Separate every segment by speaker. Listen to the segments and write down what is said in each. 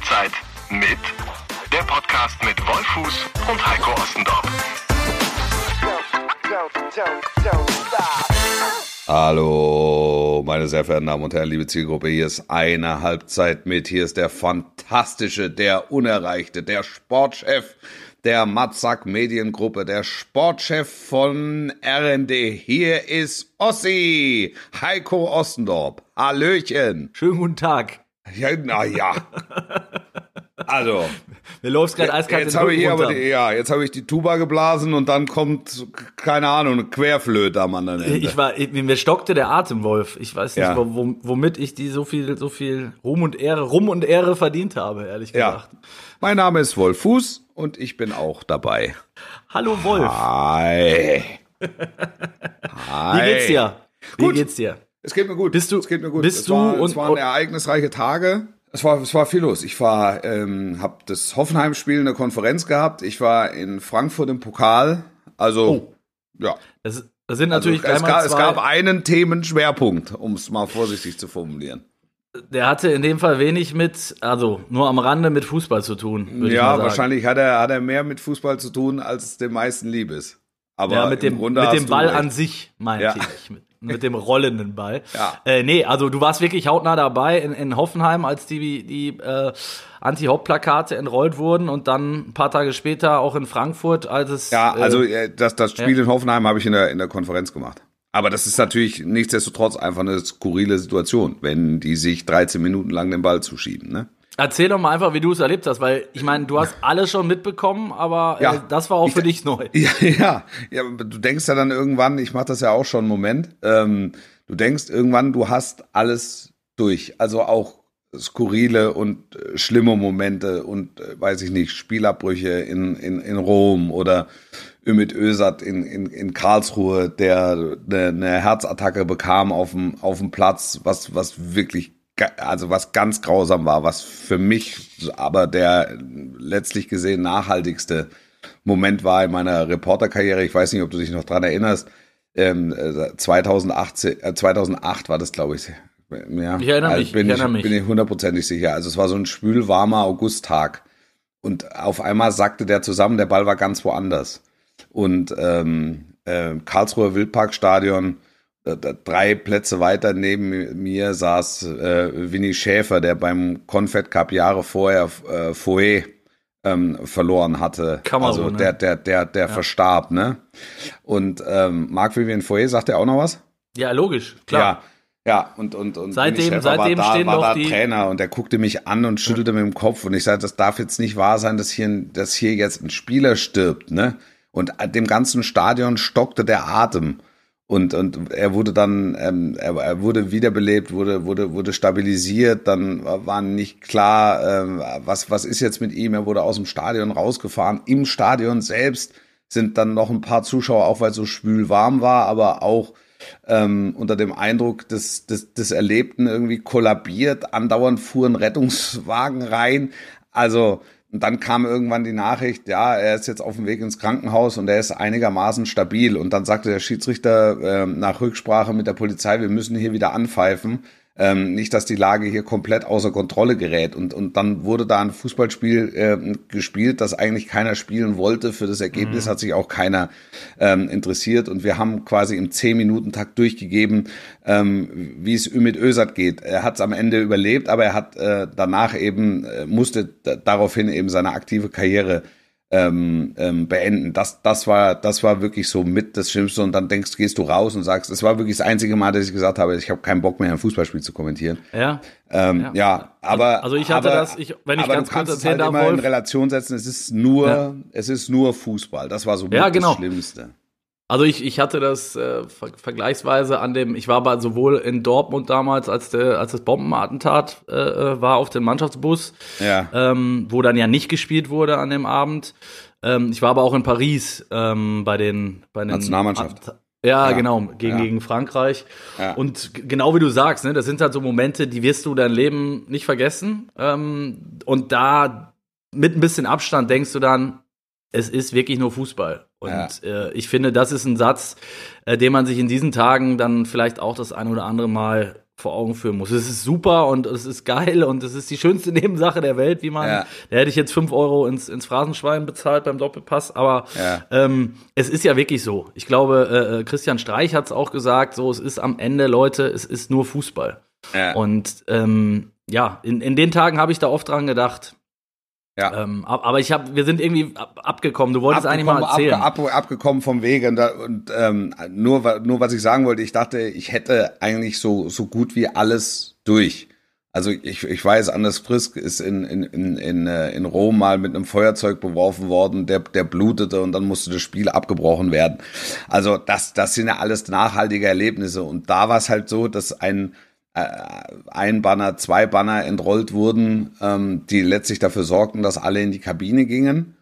Speaker 1: Halbzeit mit der Podcast mit Wolfuß und Heiko Ostendorf.
Speaker 2: Hallo, meine sehr verehrten Damen und Herren, liebe Zielgruppe. Hier ist eine Halbzeit mit. Hier ist der fantastische, der unerreichte, der Sportchef der Matzak Mediengruppe, der Sportchef von RND. Hier ist Ossi, Heiko Ostendorp. Hallöchen.
Speaker 3: Schönen guten Tag.
Speaker 2: Ja, na ja. Also,
Speaker 3: Mir läuft gerade eiskalt
Speaker 2: jetzt habe ich aber die, ja, jetzt habe ich die Tuba geblasen und dann kommt keine Ahnung, eine Querflöte am anderen Ende.
Speaker 3: Ich war, ich, mir stockte der Atem, Wolf. Ich weiß nicht,
Speaker 2: Ja.
Speaker 3: wo, wo, womit ich die so viel, so viel Ruhm und Ehre, Ruhm und Ehre verdient habe, ehrlich
Speaker 2: ja.
Speaker 3: gesagt.
Speaker 2: Mein Name ist Wolf Fuß und ich bin auch dabei.
Speaker 3: Hallo Wolf,
Speaker 2: Hi. Hi.
Speaker 3: wie geht's dir? Wie
Speaker 2: Gut.
Speaker 3: geht's dir?
Speaker 2: Es geht mir gut.
Speaker 3: Bist du-
Speaker 2: es geht mir gut.
Speaker 3: bist
Speaker 2: es
Speaker 3: du
Speaker 2: war,
Speaker 3: und-
Speaker 2: es waren ereignisreiche Tage. Es war, es war viel los. Ich war, ähm, habe das Hoffenheim-Spiel in der Konferenz gehabt. Ich war in Frankfurt im Pokal. Also, ja.
Speaker 3: Das, das sind
Speaker 2: Also,
Speaker 3: natürlich
Speaker 2: es,
Speaker 3: gleich mal
Speaker 2: gab, es gab einen Themenschwerpunkt, um es mal vorsichtig zu formulieren.
Speaker 3: der hatte in dem Fall wenig mit, also nur am Rande mit Fußball zu tun.
Speaker 2: Ja, wahrscheinlich hat er, hat er mehr mit Fußball zu tun, als es den meisten lieb ist. Aber
Speaker 3: Ja, mit dem, mit dem Ball
Speaker 2: recht.
Speaker 3: an sich, meinte
Speaker 2: Ja.
Speaker 3: ich. Mit, dem rollenden Ball.
Speaker 2: Ja.
Speaker 3: Äh, nee, also du warst wirklich hautnah dabei in, in Hoffenheim, als die, die äh, Anti-Hop-Plakate entrollt wurden und dann ein paar Tage später auch in Frankfurt, als es.
Speaker 2: Ja,
Speaker 3: äh,
Speaker 2: also äh, das, das Spiel in Hoffenheim habe ich in der, in der Konferenz gemacht. Aber das ist natürlich nichtsdestotrotz einfach eine skurrile Situation, wenn die sich 13 Minuten lang den Ball zuschieben. Ne?
Speaker 3: Erzähl doch mal einfach, wie du es erlebt hast, weil ich meine, du hast alles schon mitbekommen, aber äh,
Speaker 2: Ja.
Speaker 3: das war auch für dich neu.
Speaker 2: Ja, ja, ja, du denkst ja dann irgendwann, ich mache das ja auch schon einen Moment, ähm, du denkst irgendwann, du hast alles durch. Also auch skurrile und äh, schlimme Momente und äh, weiß ich nicht, Spielabbrüche in, in, in Rom oder Ümit Özat in, in, in Karlsruhe, der eine, eine Herzattacke bekam auf dem, auf dem Platz, was, was wirklich, also was ganz grausam war, was für mich aber der letztlich gesehen nachhaltigste Moment war in meiner Reporterkarriere. Ich weiß nicht, ob du dich noch dran erinnerst. Ähm, äh, 2018, äh, 2008 war das, glaube ich. Ja,
Speaker 3: Ich erinnere
Speaker 2: also
Speaker 3: mich,
Speaker 2: Bin
Speaker 3: ich erinnere mich.
Speaker 2: Bin ich hundertprozentig sicher. Also es war so ein spülwarmer Augusttag. Und auf einmal sackte der zusammen, der Ball war ganz woanders. Und ähm, äh, Karlsruher Wildparkstadion, äh, drei Plätze weiter neben mir saß äh, Winnie Schäfer, der beim Confed Cup Jahre vorher äh, Foe ähm, verloren hatte.
Speaker 3: Kamerun,
Speaker 2: also
Speaker 3: ne?
Speaker 2: der, der, der, der verstarb, ne? Und ähm, Marc Vivien Foe, sagt er auch noch was?
Speaker 3: Ja, logisch, klar.
Speaker 2: Ja. Ja, und, und, und
Speaker 3: Seitdem- seitdem
Speaker 2: war da,
Speaker 3: stehen
Speaker 2: war da
Speaker 3: die-
Speaker 2: Trainer und der guckte mich an und schüttelte mit dem Kopf und ich sagte, das darf jetzt nicht wahr sein, dass hier, dass hier jetzt ein Spieler stirbt, ne? Und dem ganzen Stadion stockte der Atem. Und, und er wurde dann, ähm, er, er wurde wiederbelebt, wurde, wurde, wurde stabilisiert, dann war nicht klar, ähm, was, was ist jetzt mit ihm, er wurde aus dem Stadion rausgefahren. Im Stadion selbst sind dann noch ein paar Zuschauer, auch weil es so schwül warm war, aber auch ähm, unter dem Eindruck des, des, des Erlebten irgendwie kollabiert. Andauernd fuhren Rettungswagen rein. Also, und dann kam irgendwann die Nachricht, ja, er ist jetzt auf dem Weg ins Krankenhaus und er ist einigermaßen stabil. Und dann sagte der Schiedsrichter ähm, nach Rücksprache mit der Polizei, wir müssen hier wieder anpfeifen. Ähm, nicht, dass die Lage hier komplett außer Kontrolle gerät. Und, und dann wurde da ein Fußballspiel ähm, gespielt, das eigentlich keiner spielen wollte. Für das Ergebnis hat sich auch keiner ähm, interessiert. Und wir haben quasi im 10-Minuten-Takt durchgegeben, ähm, wie es Ümit Özat geht. Er hat es am Ende überlebt, aber er hat äh, danach eben, äh, musste daraufhin eben seine aktive Karriere ähm, ähm, beenden. Das, das war, das war wirklich so mit das Schlimmste. Und dann denkst, gehst du raus und sagst, es war wirklich das einzige Mal, dass ich gesagt habe, ich habe keinen Bock mehr, ein Fußballspiel zu kommentieren.
Speaker 3: Ja.
Speaker 2: Ähm, ja.
Speaker 3: Ja.
Speaker 2: aber
Speaker 3: Also ich hatte
Speaker 2: aber,
Speaker 3: das, ich- wenn ich
Speaker 2: aber
Speaker 3: ganz
Speaker 2: du kannst
Speaker 3: kurz
Speaker 2: es
Speaker 3: erzählen
Speaker 2: halt
Speaker 3: darf,
Speaker 2: immer in
Speaker 3: Wolf.
Speaker 2: Relation setzen. Es ist nur,
Speaker 3: Ja.
Speaker 2: es ist nur Fußball. Das war so mit
Speaker 3: Ja, genau.
Speaker 2: das Schlimmste.
Speaker 3: Also ich, ich hatte das äh, ver vergleichsweise an dem, ich war aber sowohl in Dortmund damals, als, der, als das Bombenattentat äh, äh, war auf dem Mannschaftsbus,
Speaker 2: Ja.
Speaker 3: ähm, wo dann ja nicht gespielt wurde an dem Abend. Ähm, ich war aber auch in Paris ähm, bei den, bei den
Speaker 2: Nationalmannschaft.
Speaker 3: Att- Ja,
Speaker 2: Ja.
Speaker 3: genau, gegen,
Speaker 2: Ja.
Speaker 3: gegen Frankreich.
Speaker 2: Ja.
Speaker 3: Und genau wie du sagst, ne, das sind halt so Momente, die wirst du dein Leben nicht vergessen. Ähm, und da mit ein bisschen Abstand denkst du dann, es ist wirklich nur Fußball. Und
Speaker 2: Ja.
Speaker 3: äh, ich finde, das ist ein Satz, äh, den man sich in diesen Tagen dann vielleicht auch das ein oder andere Mal vor Augen führen muss. Es ist super und es ist geil und es ist die schönste Nebensache der Welt, wie man, ja. da hätte ich jetzt fünf Euro ins, ins Phrasenschwein bezahlt beim Doppelpass, aber ja. ähm, es ist ja wirklich so. Ich glaube, äh, äh Christian Streich hat es auch gesagt, so, es ist am Ende, Leute, es ist nur Fußball. Ja. Und ähm, ja, in, in den Tagen habe ich da oft dran gedacht, ja. Ähm, aber ich habe, wir sind irgendwie abgekommen. Du wolltest eigentlich mal erzählen.
Speaker 2: Ab, ab, abgekommen vom Wege und, da, und ähm, nur, nur was ich sagen wollte, ich dachte, ich hätte eigentlich so so gut wie alles durch. Also ich, ich weiß, Anders Frisk ist in, in, in, in, äh, in Rom mal mit einem Feuerzeug beworfen worden, der, der blutete und dann musste das Spiel abgebrochen werden. Also das, das sind ja alles nachhaltige Erlebnisse. Und da war es halt so, dass ein ein Banner, zwei Banner entrollt wurden, ähm, die letztlich dafür sorgten, dass alle in die Kabine gingen,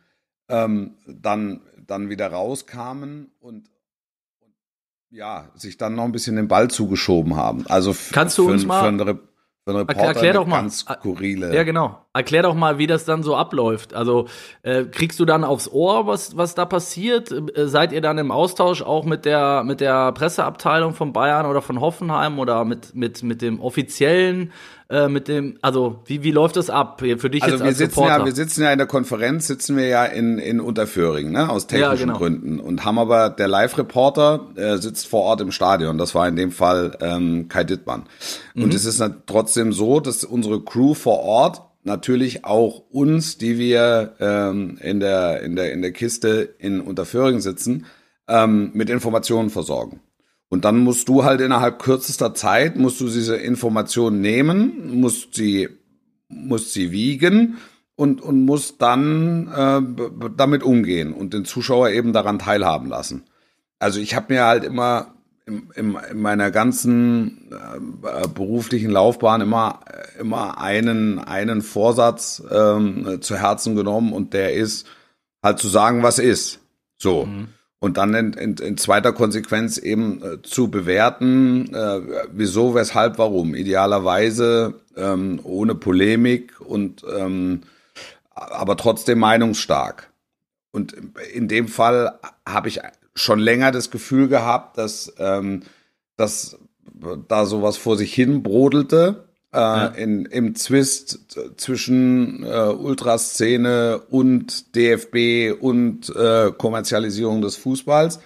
Speaker 2: ähm, dann, dann wieder rauskamen und, ja, sich dann noch ein bisschen den Ball zugeschoben haben. Also
Speaker 3: Kannst du
Speaker 2: für,
Speaker 3: uns mal,
Speaker 2: für eine so ein Reporter
Speaker 3: Erklär doch mal.
Speaker 2: ganz skurrile.
Speaker 3: Ja, genau. Erklär doch mal, wie das dann so abläuft. Also äh, kriegst du dann aufs Ohr, was, was da passiert? Äh, seid ihr dann im Austausch auch mit der, mit der Presseabteilung von Bayern oder von Hoffenheim oder mit, mit, mit dem offiziellen äh, mit dem, also wie, wie läuft das ab für dich
Speaker 2: also
Speaker 3: jetzt
Speaker 2: wir
Speaker 3: als
Speaker 2: sitzen ja, wir sitzen ja in der Konferenz, sitzen wir ja in, in Unterföhring, ne, aus technischen ja, genau. Gründen und haben aber der Live-Reporter äh, sitzt vor Ort im Stadion. Das war in dem Fall ähm, Kai Dittmann. Mhm. Und es ist trotzdem so, dass unsere Crew vor Ort natürlich auch uns, die wir ähm, in der in der in der Kiste in Unterföhring sitzen, ähm, mit Informationen versorgen. Und dann musst du halt innerhalb kürzester Zeit, musst du diese Information nehmen, musst sie, musst sie wiegen und, und musst dann äh, damit umgehen und den Zuschauer eben daran teilhaben lassen. Also ich habe mir halt immer im, in meiner ganzen äh, beruflichen Laufbahn immer, immer einen, einen Vorsatz ähm, zu Herzen genommen und der ist halt zu sagen, was ist. So. Mhm und dann in, in, in zweiter Konsequenz eben äh, zu bewerten, äh, wieso, weshalb, warum. Idealerweise ähm, ohne Polemik und ähm, aber trotzdem meinungsstark. Und in dem Fall habe ich schon länger das Gefühl gehabt, dass, ähm, dass da sowas vor sich hin brodelte äh, ja. in, im Zwist zwischen äh, Ultraszene und DFB und äh, Kommerzialisierung des Fußballs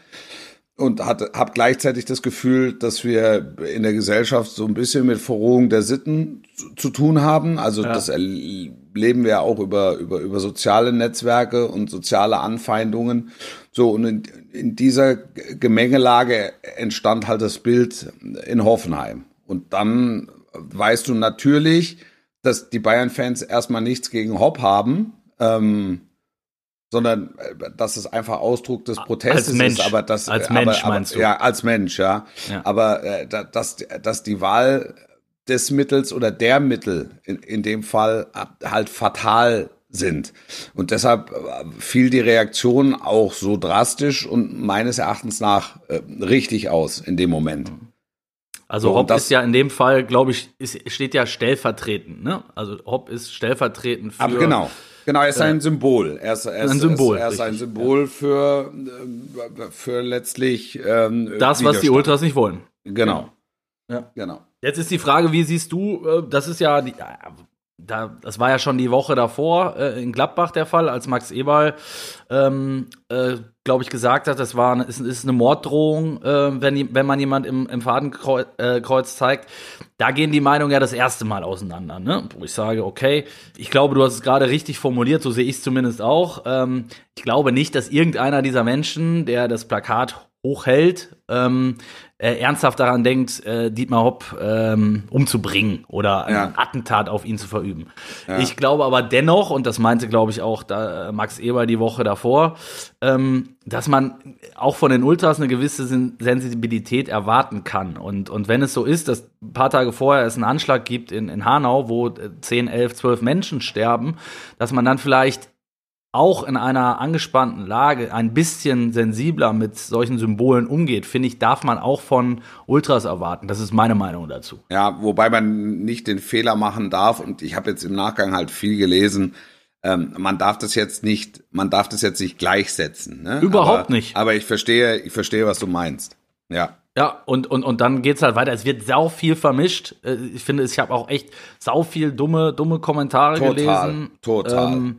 Speaker 2: und habe gleichzeitig das Gefühl, dass wir in der Gesellschaft so ein bisschen mit Verrohung der Sitten zu, zu tun haben. Also ja. das erleben wir auch über, über, über soziale Netzwerke und soziale Anfeindungen. So, und in, in dieser Gemengelage entstand halt das Bild in Hoffenheim. Und dann weißt du natürlich, dass die Bayern-Fans erstmal nichts gegen Hopp haben, ähm, sondern äh, dass es einfach Ausdruck des Protestes
Speaker 3: als Mensch,
Speaker 2: ist. Aber das,
Speaker 3: als Mensch
Speaker 2: aber,
Speaker 3: meinst
Speaker 2: du? Ja, als Mensch, ja. ja. Aber äh, dass, dass die Wahl des Mittels oder der Mittel in, in dem Fall halt fatal sind. Und deshalb äh, fiel die Reaktion auch so drastisch und meines Erachtens nach äh, richtig aus in dem Moment. Mhm.
Speaker 3: Also so, Hopp ist ja in dem Fall, glaube ich, ist, steht ja stellvertretend. Ne? Also Hopp ist stellvertretend für.
Speaker 2: Aber genau. Genau, er ist äh, ein Symbol. Er ist, er ist,
Speaker 3: ein Symbol.
Speaker 2: Er ist, er ist ein Symbol für, äh, für letztlich ähm,
Speaker 3: das, was die Ultras nicht wollen.
Speaker 2: Genau.
Speaker 3: Ja. Genau. Jetzt ist die Frage, wie siehst du, äh, das ist ja die, da, das war ja schon die Woche davor äh, in Gladbach der Fall, als Max Eberl, ähm, äh, glaube ich, gesagt hat, das war ist, ist eine Morddrohung, äh, wenn, wenn man jemand im, im Fadenkreuz äh, zeigt. Da gehen die Meinungen ja das erste Mal auseinander, ne? wo ich sage, okay, ich glaube, du hast es gerade richtig formuliert, so sehe ich es zumindest auch. Ähm, ich glaube nicht, dass irgendeiner dieser Menschen, der das Plakat hochhält, ähm, äh, ernsthaft daran denkt, äh, Dietmar Hopp ähm, umzubringen oder ein ja. Attentat auf ihn zu verüben. Ja. Ich glaube aber dennoch, und das meinte, glaube ich, auch da, äh, Max Eber die Woche davor, ähm, dass man auch von den Ultras eine gewisse Sensibilität erwarten kann. Und, und wenn es so ist, dass ein paar Tage vorher es einen Anschlag gibt in, in Hanau, wo 10, 11, 12 Menschen sterben, dass man dann vielleicht auch in einer angespannten Lage ein bisschen sensibler mit solchen Symbolen umgeht, finde ich, darf man auch von Ultras erwarten. Das ist meine Meinung dazu.
Speaker 2: Ja, wobei man nicht den Fehler machen darf, und ich habe jetzt im Nachgang halt viel gelesen, ähm, man darf das jetzt nicht, man darf das jetzt nicht gleichsetzen. Ne?
Speaker 3: Überhaupt
Speaker 2: aber,
Speaker 3: nicht.
Speaker 2: Aber ich verstehe, ich verstehe, was du meinst. Ja.
Speaker 3: Ja, und, und, und dann geht's halt weiter. Es wird sau viel vermischt. Äh, ich finde, ich habe auch echt sau viel dumme, dumme Kommentare
Speaker 2: Total,
Speaker 3: gelesen.
Speaker 2: total.
Speaker 3: Ähm,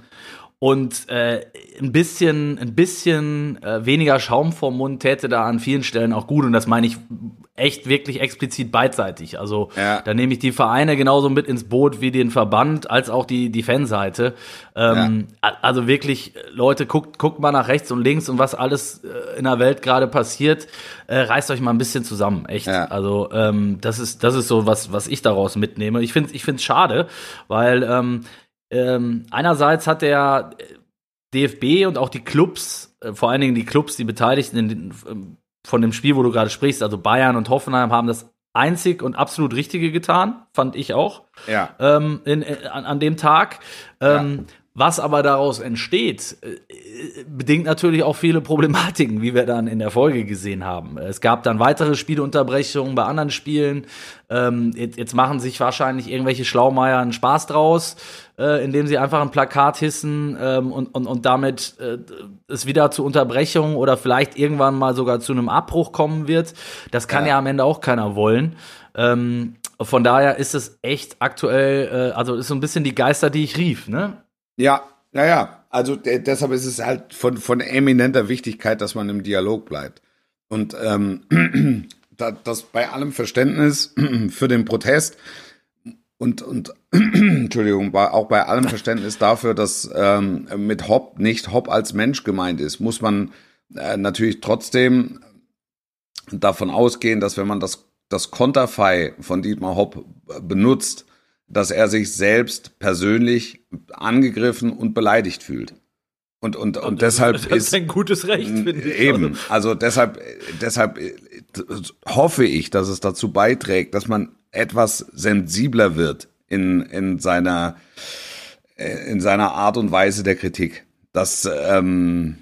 Speaker 3: und äh, ein bisschen, ein bisschen äh, weniger Schaum vom Mund täte da an vielen Stellen auch gut. Und das meine ich echt wirklich explizit beidseitig. Also
Speaker 2: Ja.
Speaker 3: da nehme ich die Vereine genauso mit ins Boot wie den Verband als auch die, die Fanseite. Ähm, a- Also wirklich, äh, Leute, guckt, guckt mal nach rechts und links und was alles äh, in der Welt gerade passiert. Äh, reißt euch mal ein bisschen zusammen, echt.
Speaker 2: Ja.
Speaker 3: Also ähm, das ist, das ist so was, was ich daraus mitnehme. Ich finde, ich finde es schade, weil ähm, ähm, einerseits hat der DFB und auch die Clubs, äh, vor allen Dingen die Clubs, die Beteiligten in ähm, von dem Spiel, wo du gerade sprichst, also Bayern und Hoffenheim, haben das einzig und absolut Richtige getan, fand ich auch,
Speaker 2: Ja.
Speaker 3: ähm, in, in, an, an dem Tag. Ähm, Was aber daraus entsteht, äh, äh, bedingt natürlich auch viele Problematiken, wie wir dann in der Folge gesehen haben. Es gab dann weitere Spielunterbrechungen bei anderen Spielen. Ähm, jetzt, jetzt machen sich wahrscheinlich irgendwelche Schlaumeier einen Spaß draus, äh, indem sie einfach ein Plakat hissen ähm, und, und, und damit äh, es wieder zu Unterbrechungen oder vielleicht irgendwann mal sogar zu einem Abbruch kommen wird. Das kann ja,
Speaker 2: Ja.
Speaker 3: am Ende auch keiner wollen. Ähm, von daher ist es echt aktuell, äh, also ist so ein bisschen die Geister, die ich rief, ne?
Speaker 2: Ja, ja, ja. Also de- deshalb ist es halt von, von eminenter Wichtigkeit, dass man im Dialog bleibt. Und ähm, da, das bei allem Verständnis für den Protest und, und Entschuldigung, bei, auch bei allem Verständnis dafür, dass ähm, mit Hopp nicht Hopp als Mensch gemeint ist, muss man äh, natürlich trotzdem davon ausgehen, dass wenn man das, das Konterfei von Dietmar Hopp äh, benutzt, dass er sich selbst persönlich angegriffen und beleidigt fühlt. Und, und, und deshalb
Speaker 3: das
Speaker 2: ist
Speaker 3: ist ein gutes Recht, finde ich.
Speaker 2: Eben, also deshalb, deshalb äh, hoffe ich, dass es dazu beiträgt, dass man etwas sensibler wird in, in seiner, in seiner Art und Weise der Kritik. Dass, ähm,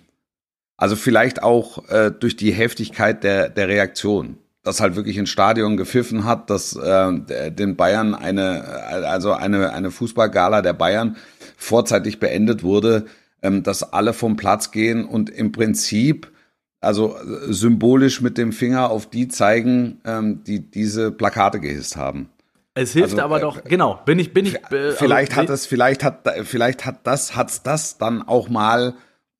Speaker 2: also vielleicht auch äh, durch die Heftigkeit der, der Reaktion. Dass halt wirklich ein Stadion gepfiffen hat, dass äh, den Bayern eine, also eine, eine Fußballgala der Bayern vorzeitig beendet wurde, ähm, dass alle vom Platz gehen und im Prinzip also äh, symbolisch mit dem Finger auf die zeigen, ähm, die diese Plakate gehisst haben.
Speaker 3: Es hilft
Speaker 2: Also,
Speaker 3: aber
Speaker 2: äh,
Speaker 3: doch, genau, bin ich, bin ich. äh,
Speaker 2: Vielleicht
Speaker 3: also,
Speaker 2: hat es, vielleicht hat, vielleicht hat das, hat's das dann auch mal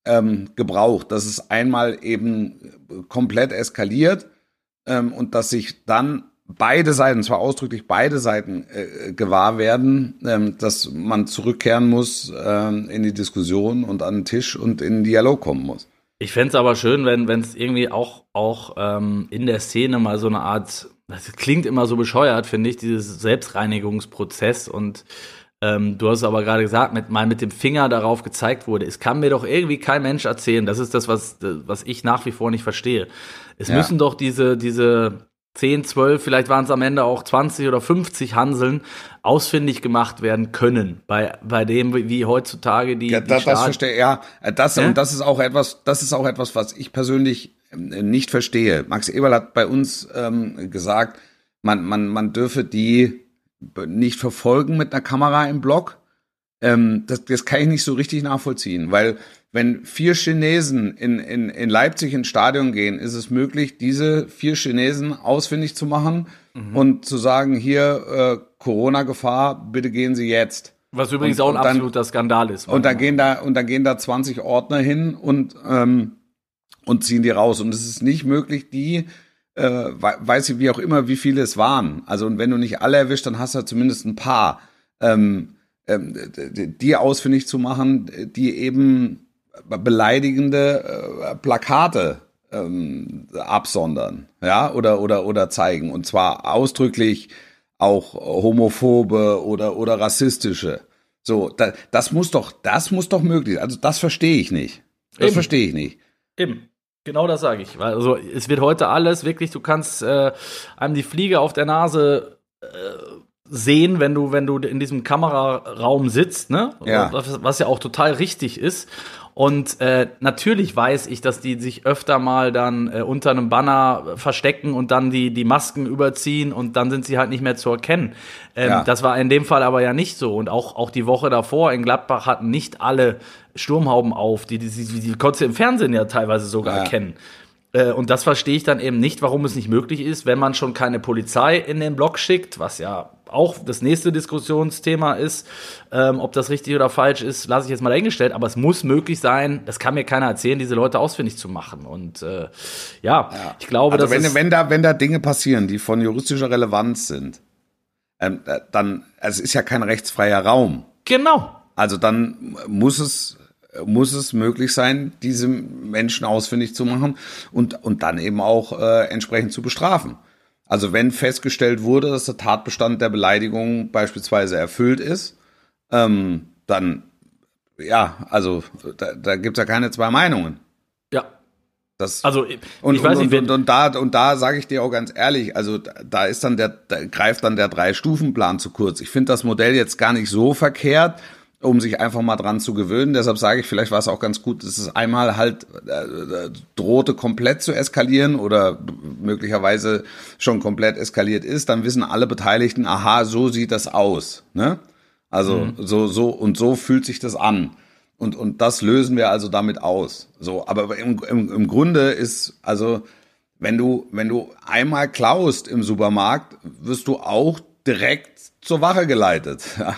Speaker 2: ähm, gebraucht, dass es einmal eben komplett eskaliert ähm, und dass sich dann beide Seiten, zwar ausdrücklich beide Seiten äh, gewahr werden, ähm, dass man zurückkehren muss ähm, in die Diskussion und an den Tisch und in den Dialog kommen muss.
Speaker 3: Ich fänd's aber schön, wenn es irgendwie auch, auch ähm, in der Szene mal so eine Art, das klingt immer so bescheuert, finde ich, dieses Selbstreinigungsprozess und ähm, du hast aber gerade gesagt, mit, mal mit dem Finger darauf gezeigt wurde. Es kann mir doch irgendwie kein Mensch erzählen. Das ist das, was, was ich nach wie vor nicht verstehe. Es
Speaker 2: Ja.
Speaker 3: müssen doch diese, diese 10, 12, vielleicht waren es am Ende auch 20 oder 50 Hanseln ausfindig gemacht werden können. Bei, bei dem, wie- heutzutage die,
Speaker 2: Ja,
Speaker 3: die
Speaker 2: da, das
Speaker 3: Stadien-
Speaker 2: verstehe ja, äh, das
Speaker 3: Ja?
Speaker 2: und das ist auch etwas, das ist auch etwas, was ich persönlich ähm, nicht verstehe. Max Eberl hat bei uns ähm, gesagt, man man man dürfe die nicht verfolgen mit einer Kamera im Block. Ähm, das, das kann ich nicht so richtig nachvollziehen, weil wenn vier Chinesen in, in, in Leipzig ins Stadion gehen, ist es möglich, diese vier Chinesen ausfindig zu machen und zu sagen, hier äh, Corona-Gefahr, bitte gehen Sie jetzt.
Speaker 3: Was übrigens
Speaker 2: Und-
Speaker 3: auch ein
Speaker 2: dann-
Speaker 3: absoluter Skandal ist.
Speaker 2: Und dann gehen da und dann gehen da 20 Ordner hin und ähm, und ziehen die raus. Und es ist nicht möglich, die äh, wei- weiß ich wie auch immer, wie viele es waren. Also und wenn du nicht alle erwischt, dann hast du zumindest ein paar, ähm, ähm, die ausfindig zu machen, die eben beleidigende äh, Plakate ähm, absondern, ja, oder oder oder zeigen und zwar ausdrücklich auch homophobe oder oder rassistische. So, da, das muss doch, das muss doch möglich sein. Also das verstehe ich nicht. Das
Speaker 3: Eben.
Speaker 2: verstehe ich nicht.
Speaker 3: Eben. Genau das sage ich. Also es wird heute alles wirklich, du kannst äh, einem die Fliege auf der Nase äh, sehen, wenn du, wenn du in diesem Kameraraum sitzt, ne?
Speaker 2: Ja.
Speaker 3: Was, was ja auch total richtig ist. Und äh, natürlich weiß ich, dass die sich öfter mal dann äh, unter einem Banner verstecken und dann die, die Masken überziehen und dann sind sie halt nicht mehr zu erkennen. Ähm,
Speaker 2: Ja.
Speaker 3: Das war in dem Fall aber ja nicht so. Und auch, auch die Woche davor in Gladbach hatten nicht alle Sturmhauben auf. Die, die, die, die konntest du im Fernsehen ja teilweise sogar
Speaker 2: Ja.
Speaker 3: erkennen. Äh, und das verstehe ich dann eben nicht, warum es nicht möglich ist, wenn man schon keine Polizei in den Block schickt, was ja auch das nächste Diskussionsthema ist, ähm, ob das richtig oder falsch ist, lasse ich jetzt mal dahingestellt, aber es muss möglich sein, das kann mir keiner erzählen, diese Leute ausfindig zu machen. Und äh, ja, ja, ich glaube,
Speaker 2: also dass wenn, wenn da wenn da Dinge passieren, die von juristischer Relevanz sind, ähm, äh, dann also es ist ja kein rechtsfreier Raum.
Speaker 3: Genau.
Speaker 2: Also dann muss es muss es möglich sein, diese Menschen ausfindig zu machen und, und dann eben auch äh, entsprechend zu bestrafen. Also wenn festgestellt wurde, dass der Tatbestand der Beleidigung beispielsweise erfüllt ist, ähm, dann ja, also da, da gibt es ja keine zwei Meinungen.
Speaker 3: Ja.
Speaker 2: Das, also und, ich weiß und, nicht, und, und, da und da sage ich dir auch ganz ehrlich, also da ist dann der da greift dann der drei Stufenplan zu kurz. Ich finde das Modell jetzt gar nicht so verkehrt um sich einfach mal dran zu gewöhnen. Deshalb sage ich, vielleicht war es auch ganz gut, dass es einmal halt äh, drohte komplett zu eskalieren oder möglicherweise schon komplett eskaliert ist, dann wissen alle Beteiligten, aha, so sieht das aus. Ne? Also mhm. so, so und so fühlt sich das an. Und, und das lösen wir also damit aus. So, aber im, im, im Grunde ist, also, wenn du, wenn du einmal klaust im Supermarkt, wirst du auch direkt zur Wache geleitet. Ja.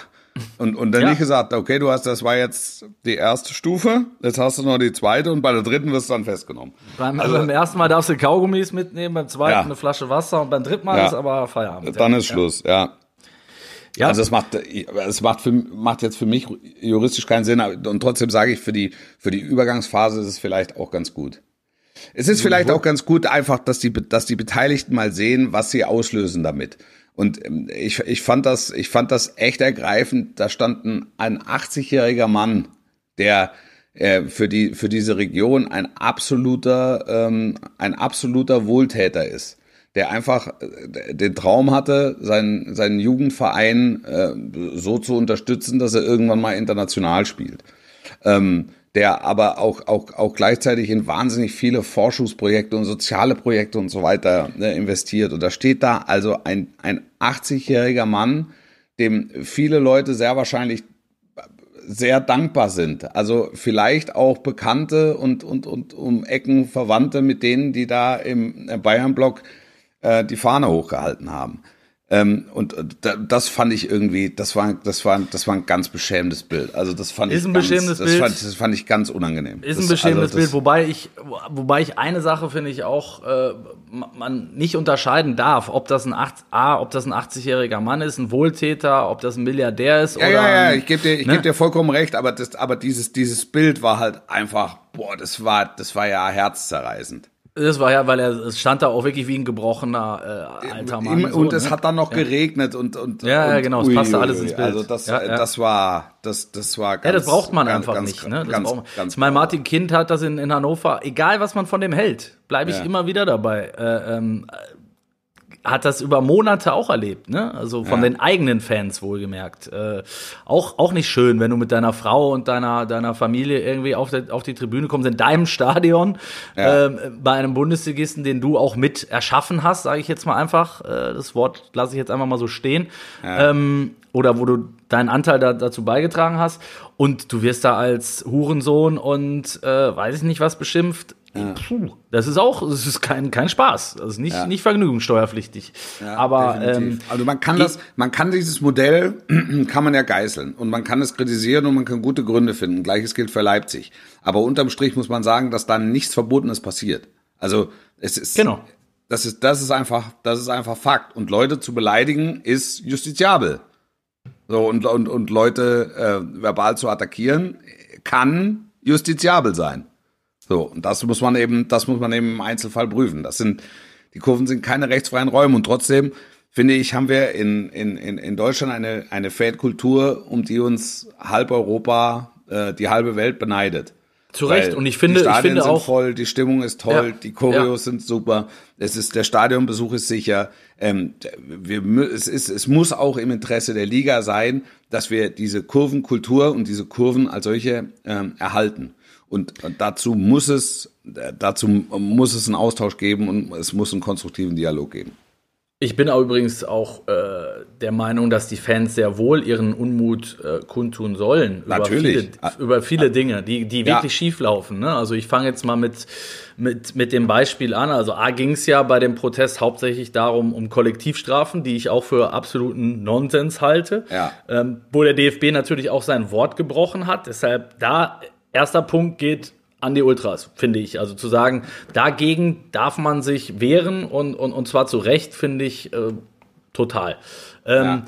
Speaker 2: Und, und dann ja. nicht gesagt, okay, du hast, das war jetzt die erste Stufe, jetzt hast du noch die zweite und bei der dritten wirst du dann festgenommen.
Speaker 3: Beim, also, beim ersten Mal darfst du Kaugummis mitnehmen, beim zweiten ja. eine Flasche Wasser und beim dritten Mal ja. ist aber Feierabend.
Speaker 2: Dann ist Schluss, ja. Ja. Also es macht, es macht, für, macht jetzt für mich juristisch keinen Sinn und trotzdem sage ich, für die, für die Übergangsphase ist es vielleicht auch ganz gut. Es ist vielleicht auch ganz gut einfach, dass die, dass die Beteiligten mal sehen, was sie auslösen damit. Und ähm, ich, ich fand das, ich fand das echt ergreifend. Da stand ein, ein 80-jähriger Mann, der äh, für die für diese Region ein absoluter ähm, ein absoluter Wohltäter ist, der einfach äh, den Traum hatte, seinen seinen Jugendverein äh, so zu unterstützen, dass er irgendwann mal international spielt. Ähm, der aber auch, auch, auch gleichzeitig in wahnsinnig viele Forschungsprojekte und soziale Projekte und so weiter ne, investiert. Und da steht da also ein, ein 80-jähriger Mann, dem viele Leute sehr wahrscheinlich sehr dankbar sind. Also vielleicht auch Bekannte und, und, und um Ecken Verwandte mit denen, die da im Bayern-Block äh, die Fahne hochgehalten haben. Ähm, und das fand ich irgendwie, das war, das war, das war ein ganz beschämendes Bild. Also das fand
Speaker 3: ist
Speaker 2: ich
Speaker 3: ein ganz, beschämendes
Speaker 2: das
Speaker 3: Bild.
Speaker 2: Fand, das fand ich ganz unangenehm.
Speaker 3: Ist
Speaker 2: ein
Speaker 3: das, beschämendes also Bild, wobei ich, wobei ich eine Sache finde ich auch, äh, man nicht unterscheiden darf, ob das ein 8, A, ob das ein 80-jähriger Mann ist, ein Wohltäter, ob das ein Milliardär ist
Speaker 2: ja,
Speaker 3: oder.
Speaker 2: Ja, ja, ich gebe dir, ich ne? geb dir vollkommen recht, aber das, aber dieses, dieses Bild war halt einfach, boah, das war, das war ja herzzerreißend.
Speaker 3: Das war ja, weil er es stand da auch wirklich wie ein gebrochener äh, alter Mann.
Speaker 2: und so, es ne? hat dann noch ja. geregnet und und
Speaker 3: ja, ja genau, es passte alles ins Bild.
Speaker 2: Also das, ja, ja. das war das das war
Speaker 3: ganz, Ja, das braucht man ganz, einfach ganz, nicht, ne? Das ganz, braucht Ganz, ich meine, Martin Kind hat das in, in Hannover, egal was man von dem hält, bleibe ich immer wieder dabei. Äh, ähm, hat das über Monate auch erlebt, ne? Also von ja. den eigenen Fans wohlgemerkt. Äh, auch, auch nicht schön, wenn du mit deiner Frau und deiner, deiner Familie irgendwie auf, der, auf die Tribüne kommst, in deinem Stadion, ja. äh, bei einem Bundesligisten, den du auch mit erschaffen hast, sage ich jetzt mal einfach. Äh, das Wort lasse ich jetzt einfach mal so stehen. Ja. Ähm, oder wo du deinen Anteil da, dazu beigetragen hast. Und du wirst da als Hurensohn und äh, weiß ich nicht was beschimpft ja. Puh, das ist auch, das ist kein, kein Spaß. Das ist nicht, ja. nicht vergnügungssteuerpflichtig. Ja, Aber ähm,
Speaker 2: also man kann das, man kann dieses Modell kann man ja geißeln und man kann es kritisieren und man kann gute Gründe finden. Gleiches gilt für Leipzig. Aber unterm Strich muss man sagen, dass da nichts Verbotenes passiert. Also es ist
Speaker 3: genau.
Speaker 2: Das ist, das ist einfach, das ist einfach Fakt. Und Leute zu beleidigen ist justiziabel. So, und, und, und Leute äh, verbal zu attackieren kann justiziabel sein. So, und das muss man eben, das muss man eben im Einzelfall prüfen. Das sind, die Kurven sind keine rechtsfreien Räume und trotzdem finde ich, haben wir in, in, in Deutschland eine, eine Fankultur, um die uns halb Europa, äh, die halbe Welt beneidet.
Speaker 3: Zu Recht. Und ich finde,
Speaker 2: die Stadien
Speaker 3: ich finde
Speaker 2: sind
Speaker 3: auch
Speaker 2: voll, die Stimmung ist toll, ja, die Choreos ja. sind super. Es ist der Stadionbesuch ist sicher. Ähm, wir, es ist, es muss auch im Interesse der Liga sein, dass wir diese Kurvenkultur und diese Kurven als solche ähm, erhalten. Und dazu muss es, dazu muss es einen Austausch geben und es muss einen konstruktiven Dialog geben.
Speaker 3: Ich bin auch übrigens auch äh, der Meinung, dass die Fans sehr wohl ihren Unmut äh, kundtun sollen.
Speaker 2: Natürlich.
Speaker 3: Über viele, über viele Dinge, die, die
Speaker 2: Ja.
Speaker 3: wirklich schief laufen. Ne? Also ich fange jetzt mal mit, mit, mit dem Beispiel an. Also A ging es ja bei dem Protest hauptsächlich darum, um Kollektivstrafen, die ich auch für absoluten Nonsens halte.
Speaker 2: Ja.
Speaker 3: Ähm, wo der DFB natürlich auch sein Wort gebrochen hat. Deshalb da, erster Punkt geht an die Ultras, finde ich. Also zu sagen, dagegen darf man sich wehren und, und, und zwar zu Recht, finde ich äh, total. Ähm,
Speaker 2: Ja.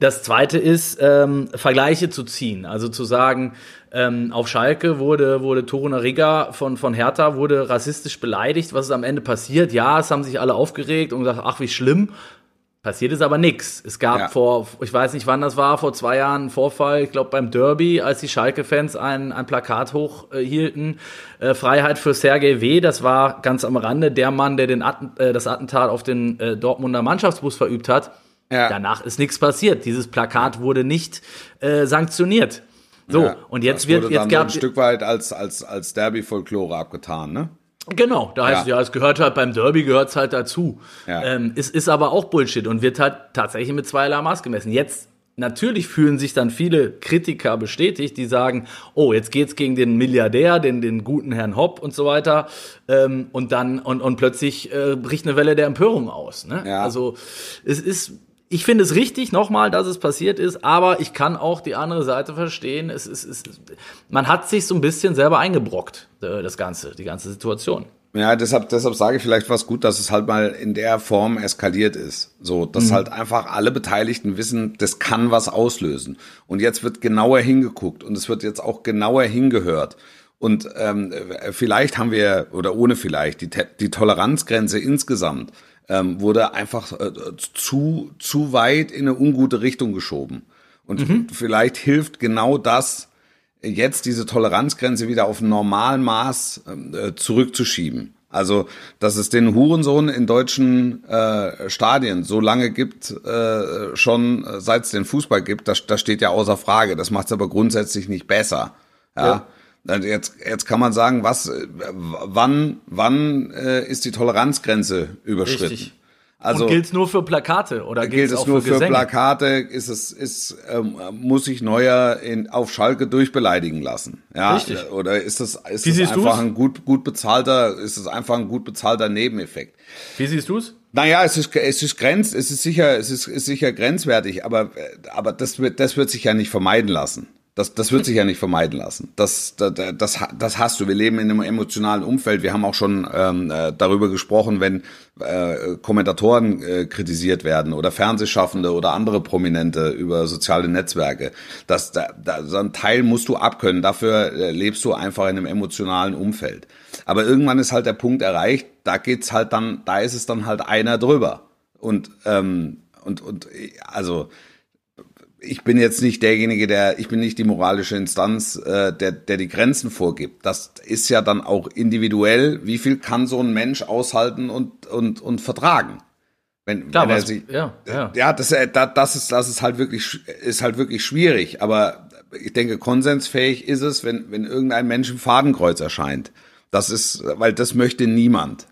Speaker 3: Das zweite ist, ähm, Vergleiche zu ziehen. Also zu sagen, ähm, auf Schalke wurde, wurde Toruna Riga von, von Hertha wurde rassistisch beleidigt. Was ist am Ende passiert? Ja, es haben sich alle aufgeregt und gesagt, ach, wie schlimm. Passiert ist aber nichts. Es gab
Speaker 2: Ja.
Speaker 3: vor, ich weiß nicht wann das war, vor zwei Jahren einen Vorfall, ich glaube beim Derby, als die Schalke-Fans ein, ein Plakat hochhielten, äh, Freiheit für Sergei W., das war ganz am Rande der Mann, der den Atten, äh, das Attentat auf den äh, Dortmunder Mannschaftsbus verübt hat.
Speaker 2: Ja.
Speaker 3: Danach ist nichts passiert. Dieses Plakat wurde nicht äh, sanktioniert. So,
Speaker 2: Ja,
Speaker 3: und jetzt
Speaker 2: das
Speaker 3: wird,
Speaker 2: wurde
Speaker 3: jetzt gab
Speaker 2: ein Stück weit als, als, als Derby-Folklore abgetan, ne?
Speaker 3: Genau, da heißt es
Speaker 2: Ja.
Speaker 3: ja, es gehört halt beim Derby gehört es halt dazu.
Speaker 2: Ja.
Speaker 3: Ähm, es ist aber auch Bullshit und wird halt tatsächlich mit zweierlei Maß gemessen. Jetzt natürlich fühlen sich dann viele Kritiker bestätigt, die sagen, oh, jetzt geht's gegen den Milliardär, den, den guten Herrn Hopp und so weiter. Ähm, und dann, und, und plötzlich äh, bricht eine Welle der Empörung aus. Ne?
Speaker 2: Ja.
Speaker 3: Also es ist. Ich finde es richtig, nochmal, dass es passiert ist, aber ich kann auch die andere Seite verstehen. Es ist, es ist, man hat sich so ein bisschen selber eingebrockt, äh, das Ganze, die ganze Situation.
Speaker 2: Ja, deshalb, deshalb sage ich vielleicht was gut, dass es halt mal in der Form eskaliert ist. So, dass halt einfach alle Beteiligten wissen, das kann was auslösen. Und jetzt wird genauer hingeguckt und es wird jetzt auch genauer hingehört. Und ähm, vielleicht haben wir, oder ohne vielleicht, die, die Toleranzgrenze insgesamt ähm, wurde einfach äh, zu, zu weit in eine ungute Richtung geschoben. Und vielleicht hilft genau das, jetzt diese Toleranzgrenze wieder auf ein Normalmaß ähm, äh, zurückzuschieben. Also, dass es den Hurensohn in deutschen äh, Stadien so lange gibt, äh, schon äh, seit es den Fußball gibt, das, das steht ja außer Frage. Das macht es aber grundsätzlich nicht besser. Ja. Dann Jetzt, jetzt kann man sagen, was, äh, wann, wann äh, ist die Toleranzgrenze überschritten?
Speaker 3: Richtig.
Speaker 2: Also
Speaker 3: gilt es nur für Plakate oder gilt es
Speaker 2: nur
Speaker 3: für
Speaker 2: für? Plakate, ist es, ist, ähm, muss sich Neuer in, auf Schalke durchbeleidigen lassen. Ja,
Speaker 3: Richtig.
Speaker 2: oder ist das, ist
Speaker 3: Wie
Speaker 2: das einfach
Speaker 3: du's?
Speaker 2: ein gut, gut bezahlter, ist es einfach ein gut bezahlter Nebeneffekt?
Speaker 3: Wie siehst du es?
Speaker 2: Naja, es ist, es ist grenz, es ist sicher, es ist, ist sicher grenzwertig, aber, äh, aber das wird, das wird sich ja nicht vermeiden lassen. Das, das wird sich ja nicht vermeiden lassen. Das, das, das, das hast du. Wir leben in einem emotionalen Umfeld. Wir haben auch schon ähm, äh, darüber gesprochen, wenn äh, Kommentatoren äh, kritisiert werden oder Fernsehschaffende oder andere Prominente über soziale Netzwerke. Das, da, da, so ein Teil musst du abkönnen. Dafür äh, lebst du einfach in einem emotionalen Umfeld. Aber irgendwann ist halt der Punkt erreicht. Da geht's halt dann, da ist es dann halt einer drüber. Und ähm, und und also ich bin jetzt nicht derjenige, der, ich bin nicht die moralische Instanz, äh, der, der die Grenzen vorgibt. Das ist ja dann auch individuell. Wie viel kann so ein Mensch aushalten und, und, und vertragen? Wenn,
Speaker 3: Klar,
Speaker 2: wenn er sich,
Speaker 3: ja, ja.
Speaker 2: ja, das, äh, da- das ist, das ist halt wirklich, ist halt wirklich schwierig. Aber ich denke, konsensfähig ist es, wenn, wenn irgendein Mensch im Fadenkreuz erscheint. Das ist, weil das möchte niemand.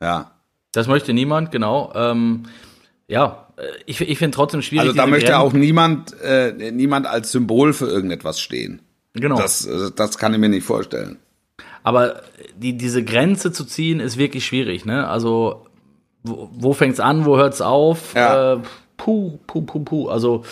Speaker 2: Ja.
Speaker 3: Das möchte niemand, genau. Ähm, ja, äh, ich, ich finde trotzdem schwierig.
Speaker 2: Also da möchte
Speaker 3: Grenzen-
Speaker 2: auch niemand, äh, niemand als Symbol für irgendetwas stehen.
Speaker 3: Genau.
Speaker 2: Das, äh, das kann ich mir nicht vorstellen.
Speaker 3: Aber die, diese Grenze zu ziehen ist wirklich schwierig, ne? Also, wo, wo fängt's an, wo hört's auf?
Speaker 2: Ja.
Speaker 3: Äh, puh, puh, puh, puh. Also,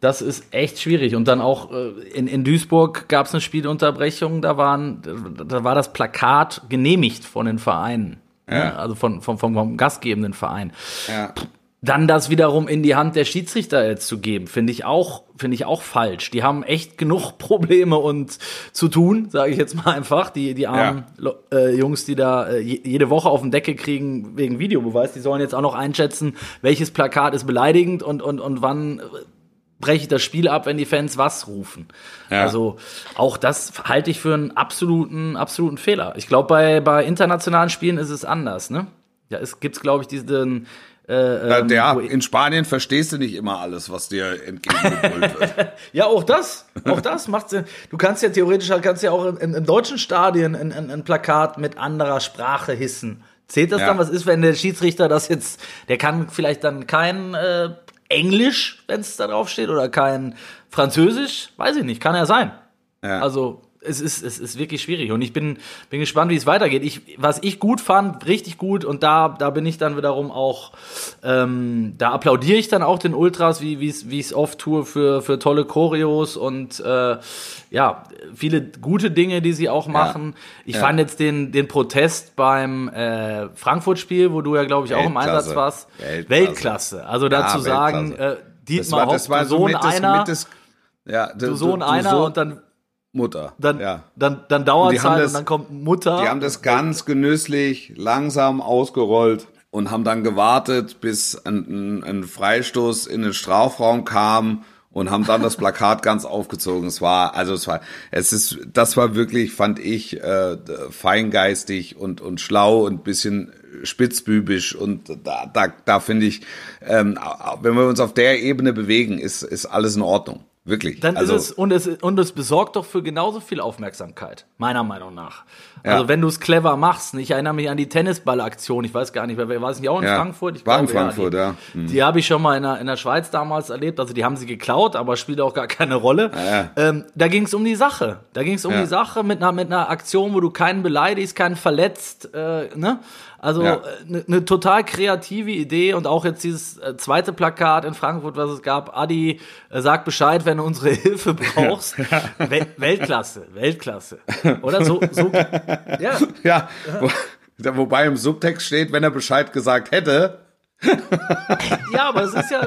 Speaker 3: das ist echt schwierig. Und dann auch äh, in, in Duisburg gab's eine Spielunterbrechung, da waren, da war das Plakat genehmigt von den Vereinen. Ne? Also von, von, vom, vom gastgebenden Verein.
Speaker 2: Ja.
Speaker 3: Dann das wiederum in die Hand der Schiedsrichter jetzt zu geben, finde ich auch, finde ich auch falsch. Die haben echt genug Probleme und zu tun, sage ich jetzt mal einfach. Die, die armen Lo- äh, Jungs, die da äh, je- jede Woche auf den Deckel kriegen wegen Videobeweis, die sollen jetzt auch noch einschätzen, welches Plakat ist beleidigend und, und, und wann äh, breche ich das Spiel ab, wenn die Fans was rufen.
Speaker 2: Ja.
Speaker 3: Also auch das halte ich für einen absoluten, absoluten Fehler. Ich glaube, bei, bei internationalen Spielen ist es anders, ne? Ja, es gibt, glaube ich, diesen
Speaker 2: Äh,
Speaker 3: ähm,
Speaker 2: ja, in Spanien verstehst du nicht immer alles, was dir entgegengebrüllt wird.
Speaker 3: Ja, auch das, auch das macht Sinn. Du kannst ja theoretisch, kannst ja auch im, im deutschen Stadion ein, ein, ein Plakat mit anderer Sprache hissen. Zählt das
Speaker 2: Ja.
Speaker 3: dann? Was ist, wenn der Schiedsrichter das jetzt, der kann vielleicht dann kein äh, Englisch, wenn es da drauf steht, oder kein Französisch? Weiß ich nicht, kann ja sein.
Speaker 2: Ja.
Speaker 3: Also es ist, es ist wirklich schwierig und ich bin, bin gespannt, wie es weitergeht. Ich, was ich gut fand, richtig gut und da, da bin ich dann wiederum auch, ähm, da applaudiere ich dann auch den Ultras, wie wie es wie ich es oft tue für, für tolle Choreos und äh, ja, viele gute Dinge, die sie auch machen. Ich
Speaker 2: Ja.
Speaker 3: fand jetzt den, den Protest beim äh, Frankfurt-Spiel, wo du ja, glaube ich, auch im
Speaker 2: Weltklasse.
Speaker 3: Einsatz warst.
Speaker 2: Weltklasse.
Speaker 3: Weltklasse. Also dazu
Speaker 2: Ja,
Speaker 3: sagen,
Speaker 2: Weltklasse.
Speaker 3: äh, Dietmar Hopp, du
Speaker 2: so
Speaker 3: Sohn
Speaker 2: mit das,
Speaker 3: einer,
Speaker 2: mit das, ja,
Speaker 3: du Sohn einer und dann
Speaker 2: Mutter.
Speaker 3: dann,
Speaker 2: ja.
Speaker 3: dann, dann dauert es halt
Speaker 2: das-
Speaker 3: und dann kommt Mutter.
Speaker 2: Die haben das ganz genüsslich langsam ausgerollt und haben dann gewartet, bis ein, ein, ein Freistoß in den Strafraum kam und haben dann das Plakat ganz aufgezogen. Es war, also es war, es ist, das war wirklich, fand ich, äh, feingeistig und, und schlau und bisschen spitzbübisch und da, da, da finde ich, ähm, wenn wir uns auf der Ebene bewegen, ist, ist alles in Ordnung. Wirklich.
Speaker 3: dann
Speaker 2: also,
Speaker 3: ist es und, es und es besorgt doch für genauso viel Aufmerksamkeit, meiner Meinung nach.
Speaker 2: Ja.
Speaker 3: Also wenn du es clever machst, ich erinnere mich an die Tennisballaktion, ich weiß gar nicht, wer war es nicht auch in
Speaker 2: Ja,
Speaker 3: Frankfurt? Ich
Speaker 2: war in
Speaker 3: glaube,
Speaker 2: Frankfurt,
Speaker 3: die,
Speaker 2: ja. Mhm.
Speaker 3: Die habe ich schon mal in der, in der Schweiz damals erlebt, also die haben sie geklaut, aber spielt auch gar keine Rolle.
Speaker 2: Ja.
Speaker 3: Ähm, da ging es um die Sache. Da ging es um
Speaker 2: Ja.
Speaker 3: die Sache mit einer, mit einer Aktion, wo du keinen beleidigst, keinen verletzt, äh, ne? Also
Speaker 2: Ja.
Speaker 3: eine ne total kreative Idee und auch jetzt dieses äh, zweite Plakat in Frankfurt, was es gab. Adi, äh, sag Bescheid, wenn du unsere Hilfe brauchst. Wel Weltklasse, Weltklasse. Oder so, so ja.
Speaker 2: Ja, wo, wobei im Subtext steht, wenn er Bescheid gesagt hätte.
Speaker 3: ja, aber es ist ja,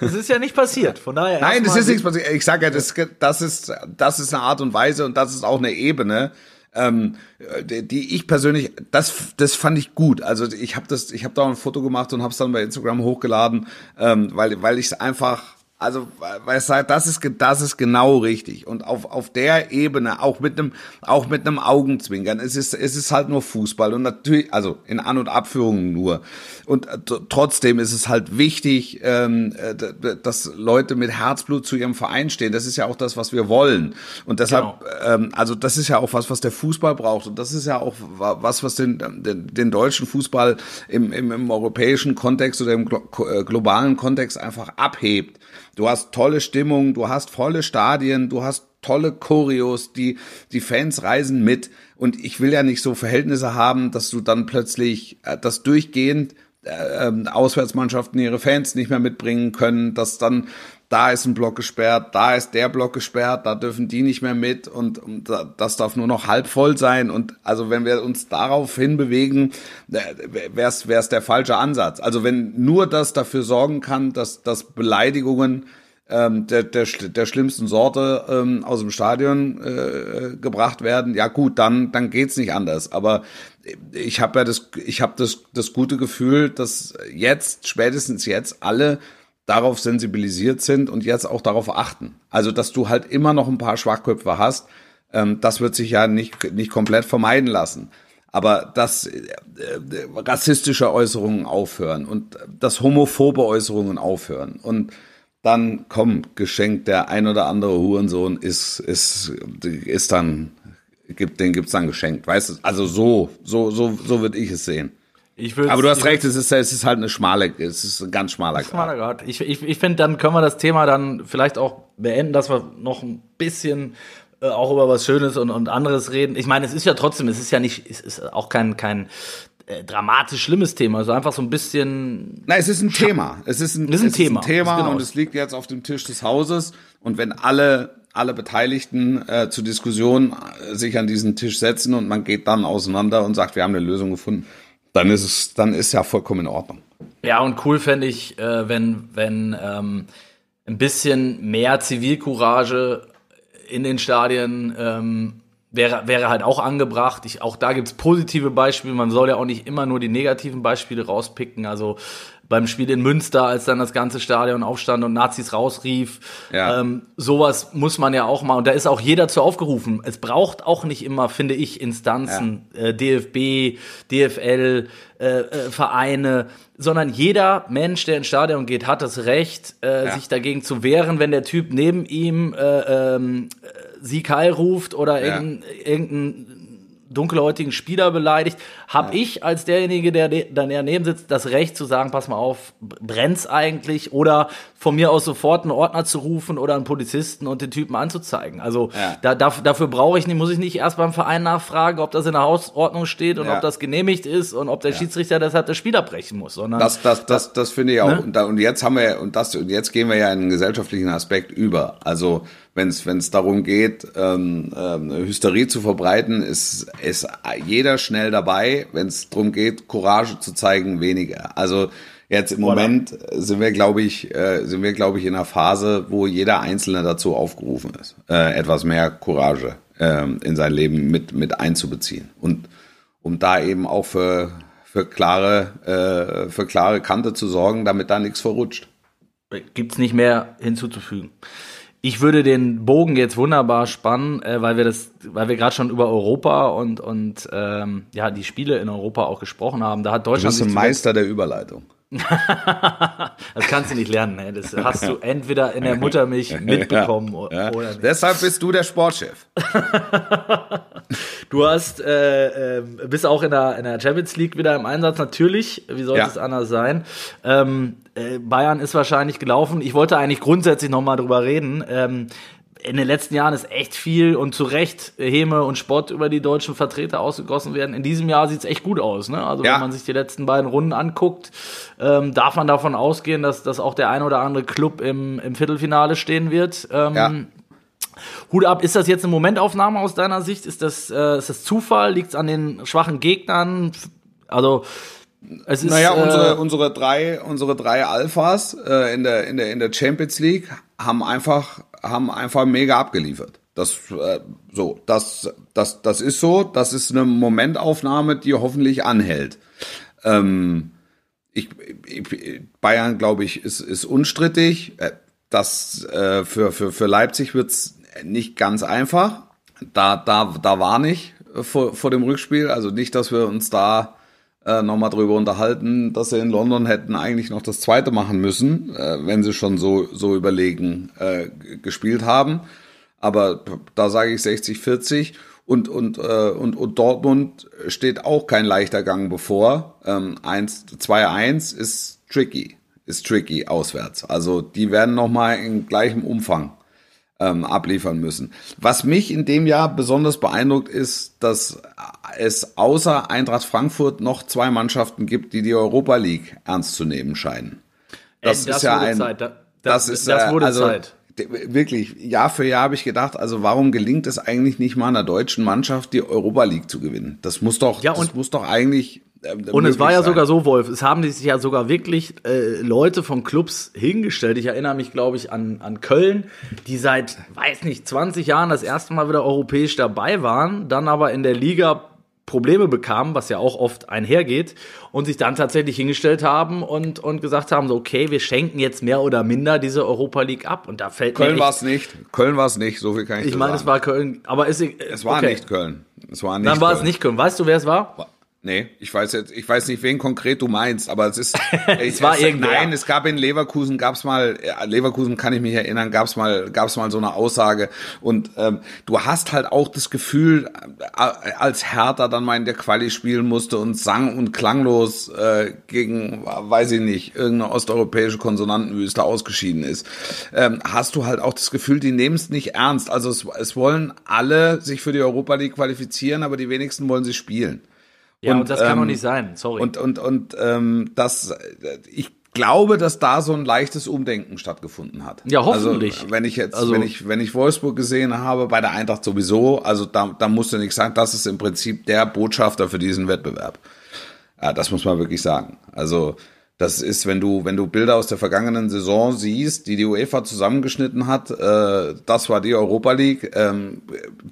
Speaker 3: es ist ja nicht passiert. Von daher
Speaker 2: Nein, das
Speaker 3: erstmal-
Speaker 2: ist nichts passiert. Ich sage ja, das, das, ist, das ist eine Art und Weise und das ist auch eine Ebene, ähm, die die ich persönlich, das, das fand ich gut. Also ich habe das, ich habe da ein Foto gemacht und habe es dann bei Instagram hochgeladen, ähm, weil, weil ich es einfach Also, weil es sagt, das ist, das ist genau richtig. Und auf, auf der Ebene, auch mit einem, auch mit einem Augenzwinkern, es ist, es ist halt nur Fußball und natürlich, also in An- und Abführungen nur. Und äh, trotzdem ist es halt wichtig, ähm, äh, dass Leute mit Herzblut zu ihrem Verein stehen. Das ist ja auch das, was wir wollen. Und deshalb, ähm, also das ist ja auch was, was der Fußball braucht. Und das ist ja auch wa- was, was den, den, den deutschen Fußball im, im, im europäischen Kontext oder im äh, globalen Kontext einfach abhebt. Du hast tolle Stimmung, du hast volle Stadien, du hast tolle Choreos, die, die Fans reisen mit. Und ich will ja nicht so Verhältnisse haben, dass du dann plötzlich äh, das durchgehend äh, ähm, Auswärtsmannschaften ihre Fans nicht mehr mitbringen können, dass dann da ist ein Block gesperrt, da ist der Block gesperrt, da dürfen die nicht mehr mit und, und da- das darf nur noch halb voll sein. Und also wenn wir uns darauf hinbewegen, wäre es der falsche Ansatz. Also wenn nur das dafür sorgen kann, dass, dass Beleidigungen ähm, der, der, der schlimmsten Sorte ähm, aus dem Stadion äh, gebracht werden, ja gut, dann, dann geht's nicht anders. Aber ich habe ja das, ich habe das, das gute Gefühl, dass jetzt, spätestens jetzt, alle darauf sensibilisiert sind und jetzt auch darauf achten. Also, dass du halt immer noch ein paar Schwachköpfe hast, ähm, das wird sich ja nicht, nicht komplett vermeiden lassen. Aber dass äh, äh, rassistische Äußerungen aufhören und dass homophobe Äußerungen aufhören und dann komm, geschenkt, der ein oder andere Hurensohn ist, ist, ist dann, gibt, den gibt's dann geschenkt, weißt du? Also so, so, so, so würde ich es sehen.
Speaker 3: Ich
Speaker 2: Aber du hast recht, es ist, es ist halt eine schmale, es ist ein ganz schmaler
Speaker 3: Schmaler
Speaker 2: Grad.
Speaker 3: Grad. Ich, ich, ich finde, dann können wir das Thema dann vielleicht auch beenden, dass wir noch ein bisschen äh, auch über was Schönes und, und anderes reden. Ich meine, es ist ja trotzdem, es ist ja nicht, es ist auch kein, kein äh, dramatisch schlimmes Thema, also einfach so ein bisschen.
Speaker 2: Nein, es ist ein Thema. Es ist ein,
Speaker 3: Es ist ein
Speaker 2: es
Speaker 3: Thema.
Speaker 2: Ist ein Thema
Speaker 3: Genau.
Speaker 2: und es liegt jetzt auf dem Tisch des Hauses. Und wenn alle, alle Beteiligten äh, zur Diskussion äh, sich an diesen Tisch setzen und man geht dann auseinander und sagt, wir haben eine Lösung gefunden, dann ist es, dann ist ja vollkommen in Ordnung.
Speaker 3: Ja, und cool fände ich, äh, wenn, wenn ähm, ein bisschen mehr Zivilcourage in den Stadien ähm, wäre, wäre halt auch angebracht. Ich, auch da gibt's positive Beispiele. Man soll ja auch nicht immer nur die negativen Beispiele rauspicken. Also beim Spiel in Münster, als dann das ganze Stadion aufstand und Nazis rausrief.
Speaker 2: Ja.
Speaker 3: Ähm, sowas muss man ja auch mal, und da ist auch jeder zu aufgerufen. Es braucht auch nicht immer, finde ich, Instanzen, äh, DFB, DFL, äh, äh, Vereine, sondern jeder Mensch, der ins Stadion geht, hat das Recht, äh,
Speaker 2: Ja.
Speaker 3: sich dagegen zu wehren, wenn der Typ neben ihm äh, ähm, äh, Sieg Heil ruft oder
Speaker 2: Ja.
Speaker 3: irgendein, irgendein dunkelhäutigen Spieler beleidigt, habe ja. ich als derjenige, der dann daneben sitzt, das Recht zu sagen, pass mal auf, brennt's eigentlich oder von mir aus sofort einen Ordner zu rufen oder einen Polizisten und den Typen anzuzeigen. Also ja. da, dafür, dafür brauche ich nicht, muss ich nicht erst beim Verein nachfragen, ob das in der Hausordnung steht und ja. ob das genehmigt ist und ob der Schiedsrichter deshalb das Spiel abbrechen muss. Sondern
Speaker 2: das, das, das, das finde ich auch. Ne? Und, da, und jetzt haben wir und das und jetzt gehen wir ja in einen gesellschaftlichen Aspekt über. Also wenn es es darum geht, ähm, ähm, Hysterie zu verbreiten, ist ist jeder schnell dabei. Wenn es darum geht, Courage zu zeigen, weniger. Also jetzt im Moment sind wir, glaube ich, äh, sind wir, glaube ich, in einer Phase, wo jeder Einzelne dazu aufgerufen ist, äh, etwas mehr Courage äh, in sein Leben mit mit einzubeziehen und um da eben auch für für klare äh, für klare Kante zu sorgen, damit da nichts verrutscht.
Speaker 3: Gibt's nicht mehr hinzuzufügen. Ich würde den Bogen jetzt wunderbar spannen, äh, weil wir das, weil wir gerade schon über Europa und und ähm, ja die Spiele in Europa auch gesprochen haben. Da hat Deutschland.
Speaker 2: Du bist ein Meister der Überleitung.
Speaker 3: das kannst du nicht lernen. Ne? Das hast du entweder in der Muttermilch mitbekommen ja,
Speaker 2: oder nicht. Deshalb bist du der Sportchef.
Speaker 3: du hast äh, äh, bist auch in der, in der Champions League wieder im Einsatz. Natürlich, wie sollte ja. es anders sein? Ähm, äh, Bayern ist wahrscheinlich gelaufen. Ich wollte eigentlich grundsätzlich noch mal drüber reden. Ähm, in den letzten Jahren ist echt viel und zu Recht Häme und Spott über die deutschen Vertreter ausgegossen werden. In diesem Jahr sieht es echt gut aus. Ne? Also ja. wenn man sich die letzten beiden Runden anguckt, ähm, darf man davon ausgehen, dass, dass auch der ein oder andere Club im, im Viertelfinale stehen wird. Ähm, ja. Hut ab, ist das jetzt eine Momentaufnahme aus deiner Sicht? Ist das, äh, ist das Zufall? Liegt es an den schwachen Gegnern? Also
Speaker 2: es ist, naja, unsere, äh, unsere drei, unsere drei Alphas äh, in, der, in, der, in der Champions League haben einfach, haben einfach mega abgeliefert. Das, äh, so, das, das, das ist so. Das ist eine Momentaufnahme, die hoffentlich anhält. Ähm, ich, ich, Bayern, glaube ich, ist, ist unstrittig. Äh, das äh, für, für, für Leipzig wird's nicht ganz einfach. Da, da, da war nicht vor, vor dem Rückspiel. Also nicht, dass wir uns da äh, nochmal drüber unterhalten, dass sie in London hätten eigentlich noch das zweite machen müssen, äh, wenn sie schon so, so überlegen äh, gespielt haben. Aber da sage ich 60-40 und, und, äh, und, und Dortmund steht auch kein leichter Gang bevor. Ähm, 2-1 ist tricky, ist tricky auswärts. Also die werden nochmal in gleichem Umfang ähm, abliefern müssen. Was mich in dem Jahr besonders beeindruckt ist, dass es außer Eintracht Frankfurt noch zwei Mannschaften gibt, die die Europa League ernst zu nehmen scheinen.
Speaker 3: Das, das ist ja ein, Zeit.
Speaker 2: das, das ist das wurde also, Zeit. Wirklich, Jahr für Jahr habe ich gedacht, also warum gelingt es eigentlich nicht mal einer deutschen Mannschaft, die Europa League zu gewinnen? Das muss doch, ja, das muss doch eigentlich
Speaker 3: äh, und es war ja sein. sogar so, Wolf, es haben sich ja sogar wirklich äh, Leute von Clubs hingestellt. Ich erinnere mich, glaube ich, an, an Köln, die seit, weiß nicht, 20 Jahren das erste Mal wieder europäisch dabei waren, dann aber in der Liga Probleme bekamen, was ja auch oft einhergeht, und sich dann tatsächlich hingestellt haben und, und gesagt haben, so, okay, wir schenken jetzt mehr oder minder diese Europa League ab. Und da fällt
Speaker 2: Köln war es nicht. Köln war es nicht, so viel kann ich
Speaker 3: Ich meine, es war Köln, aber es,
Speaker 2: es war okay. nicht Köln. Es war nicht
Speaker 3: Dann war Köln. es nicht Köln. Weißt du, wer es war?
Speaker 2: Nee, ich weiß jetzt, ich weiß nicht, wen konkret du meinst, aber es ist,
Speaker 3: es war irgendwie.
Speaker 2: Nein, es gab in Leverkusen, gab's mal, Leverkusen kann ich mich erinnern, gab's mal, gab's mal so eine Aussage und ähm, du hast halt auch das Gefühl, äh, als Hertha dann mal in der Quali spielen musste und sang und klanglos äh, gegen, weiß ich nicht, irgendeine osteuropäische Konsonantenwüste ausgeschieden ist, ähm, hast du halt auch das Gefühl, die nehmen es nicht ernst. Also es, es wollen alle sich für die Europa League qualifizieren, aber die wenigsten wollen sie spielen.
Speaker 3: Ja, und, und das kann ähm, doch nicht sein, sorry.
Speaker 2: Und, und, und ähm, das, ich glaube, dass da so ein leichtes Umdenken stattgefunden hat.
Speaker 3: Ja, hoffentlich.
Speaker 2: Also, wenn ich jetzt, also, wenn ich, wenn ich Wolfsburg gesehen habe, bei der Eintracht sowieso, also da, da musst du nichts sagen, das ist im Prinzip der Botschafter für diesen Wettbewerb. Ja, das muss man wirklich sagen. Also, das ist, wenn du, wenn du Bilder aus der vergangenen Saison siehst, die die UEFA zusammengeschnitten hat, äh, das war die Europa League, ähm,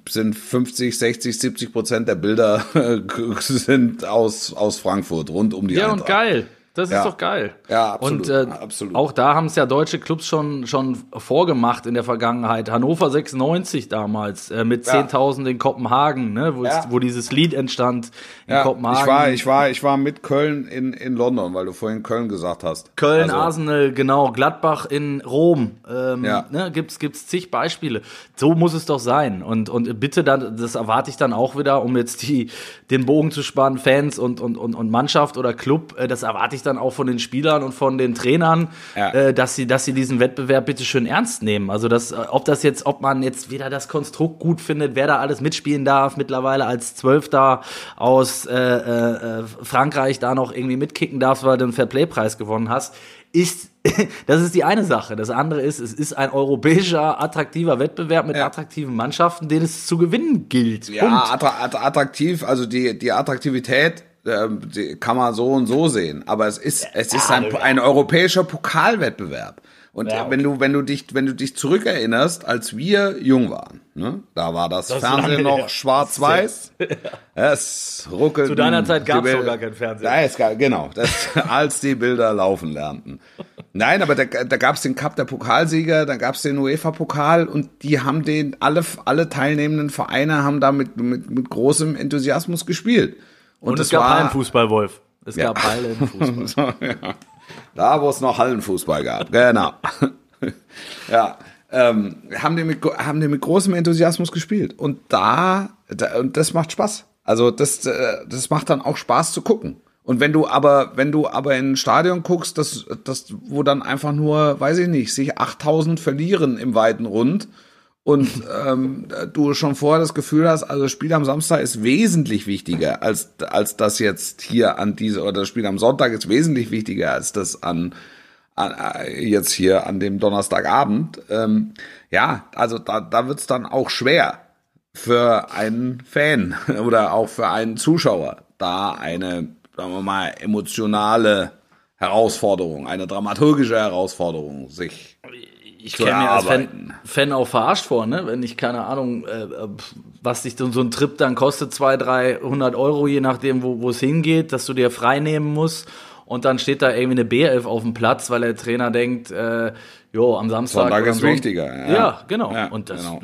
Speaker 2: sind 50, 60, 70 Prozent der Bilder sind aus, aus Frankfurt, rund um die
Speaker 3: Ja, Eintracht. und geil. Das ist
Speaker 2: Ja.
Speaker 3: doch geil.
Speaker 2: Ja, absolut,
Speaker 3: Und äh,
Speaker 2: absolut.
Speaker 3: auch da haben es ja deutsche Clubs schon, schon vorgemacht in der Vergangenheit. Hannover 96 damals äh, mit
Speaker 2: Ja.
Speaker 3: 10.000 in Kopenhagen, ne, wo,
Speaker 2: Ja.
Speaker 3: wo dieses Lied entstand in Kopenhagen.
Speaker 2: ich war, ich war, ich war mit Köln in, in London, weil du vorhin Köln gesagt hast.
Speaker 3: Köln,
Speaker 2: Also,
Speaker 3: Arsenal, genau, Gladbach in Rom. Ähm,
Speaker 2: Ja.
Speaker 3: ne, gibt's, gibt's zig Beispiele. So muss es doch sein. Und, und bitte dann, das erwarte ich dann auch wieder, um jetzt die, den Bogen zu spannen, Fans und, und, und, und Mannschaft oder Club, äh, das erwarte ich dann auch von den Spielern und von den Trainern,
Speaker 2: Ja.
Speaker 3: äh, dass sie, dass sie diesen Wettbewerb bitte schön ernst nehmen. Also das, äh, ob das jetzt, ob man jetzt wieder das Konstrukt gut findet, wer da alles mitspielen darf, mittlerweile als Zwölfter aus äh, äh, Frankreich da noch irgendwie mitkicken darfst, weil du einen Fairplay-Preis gewonnen hast, ist, das ist die eine Sache. Das andere ist, es ist ein europäischer, attraktiver Wettbewerb mit
Speaker 2: Ja.
Speaker 3: attraktiven Mannschaften, den es zu gewinnen gilt.
Speaker 2: Ja,
Speaker 3: Punkt.
Speaker 2: attra att- attraktiv, also die, die Attraktivität die kann man so und so sehen. Aber es ist, es ist ein, ein europäischer Pokalwettbewerb. Und
Speaker 3: Ja,
Speaker 2: wenn du, wenn du dich, wenn du dich zurückerinnerst, als wir jung waren, ne, da war das,
Speaker 3: Das
Speaker 2: Fernsehen noch schwarz-weiß. Es ruckelt.
Speaker 3: Zu deiner Zeit gab's doch gar kein Fernsehen.
Speaker 2: Ja, es gab, genau, das, als die Bilder laufen lernten. Nein, aber da, da gab es den Cup der Pokalsieger, da gab es den UEFA-Pokal und die haben den, alle, alle teilnehmenden Vereine haben da mit, mit, mit großem Enthusiasmus gespielt.
Speaker 3: Und,
Speaker 2: das
Speaker 3: es gab
Speaker 2: war-
Speaker 3: Hallenfußball, Wolf. Es
Speaker 2: Ja.
Speaker 3: gab Hallenfußball.
Speaker 2: so, ja. Da, wo es noch Hallenfußball gab, genau. ja, ähm, haben, die mit, haben die mit großem Enthusiasmus gespielt. Und da, da und das macht Spaß. Also das, äh, das macht dann auch Spaß zu gucken. Und wenn du aber, wenn du aber in ein Stadion guckst, das, das, wo dann einfach nur, weiß ich nicht, sich 8000 verlieren im weiten Rund und ähm, du schon vorher das Gefühl hast, also das Spiel am Samstag ist wesentlich wichtiger als, als das jetzt hier an diese, oder das Spiel am Sonntag ist wesentlich wichtiger als das an, an äh, jetzt hier an dem Donnerstagabend. Ähm, ja, also da, da wird's dann auch schwer für einen Fan oder auch für einen Zuschauer, da eine, sagen wir mal, emotionale Herausforderung, eine dramaturgische Herausforderung sich
Speaker 3: ich käme mir als Fan. Fan auch verarscht vor, ne? Wenn ich keine Ahnung, äh, äh, was dich so so ein Trip dann kostet, 200, 300 Euro, je nachdem, wo wo es hingeht, dass du dir frei nehmen musst. Und dann steht da irgendwie eine B11 auf dem Platz, weil der Trainer denkt, äh, jo, am Samstag.
Speaker 2: Sonntag ist
Speaker 3: Son-
Speaker 2: wichtiger, ja.
Speaker 3: Ja, genau.
Speaker 2: Ja,
Speaker 3: und das,
Speaker 2: genau.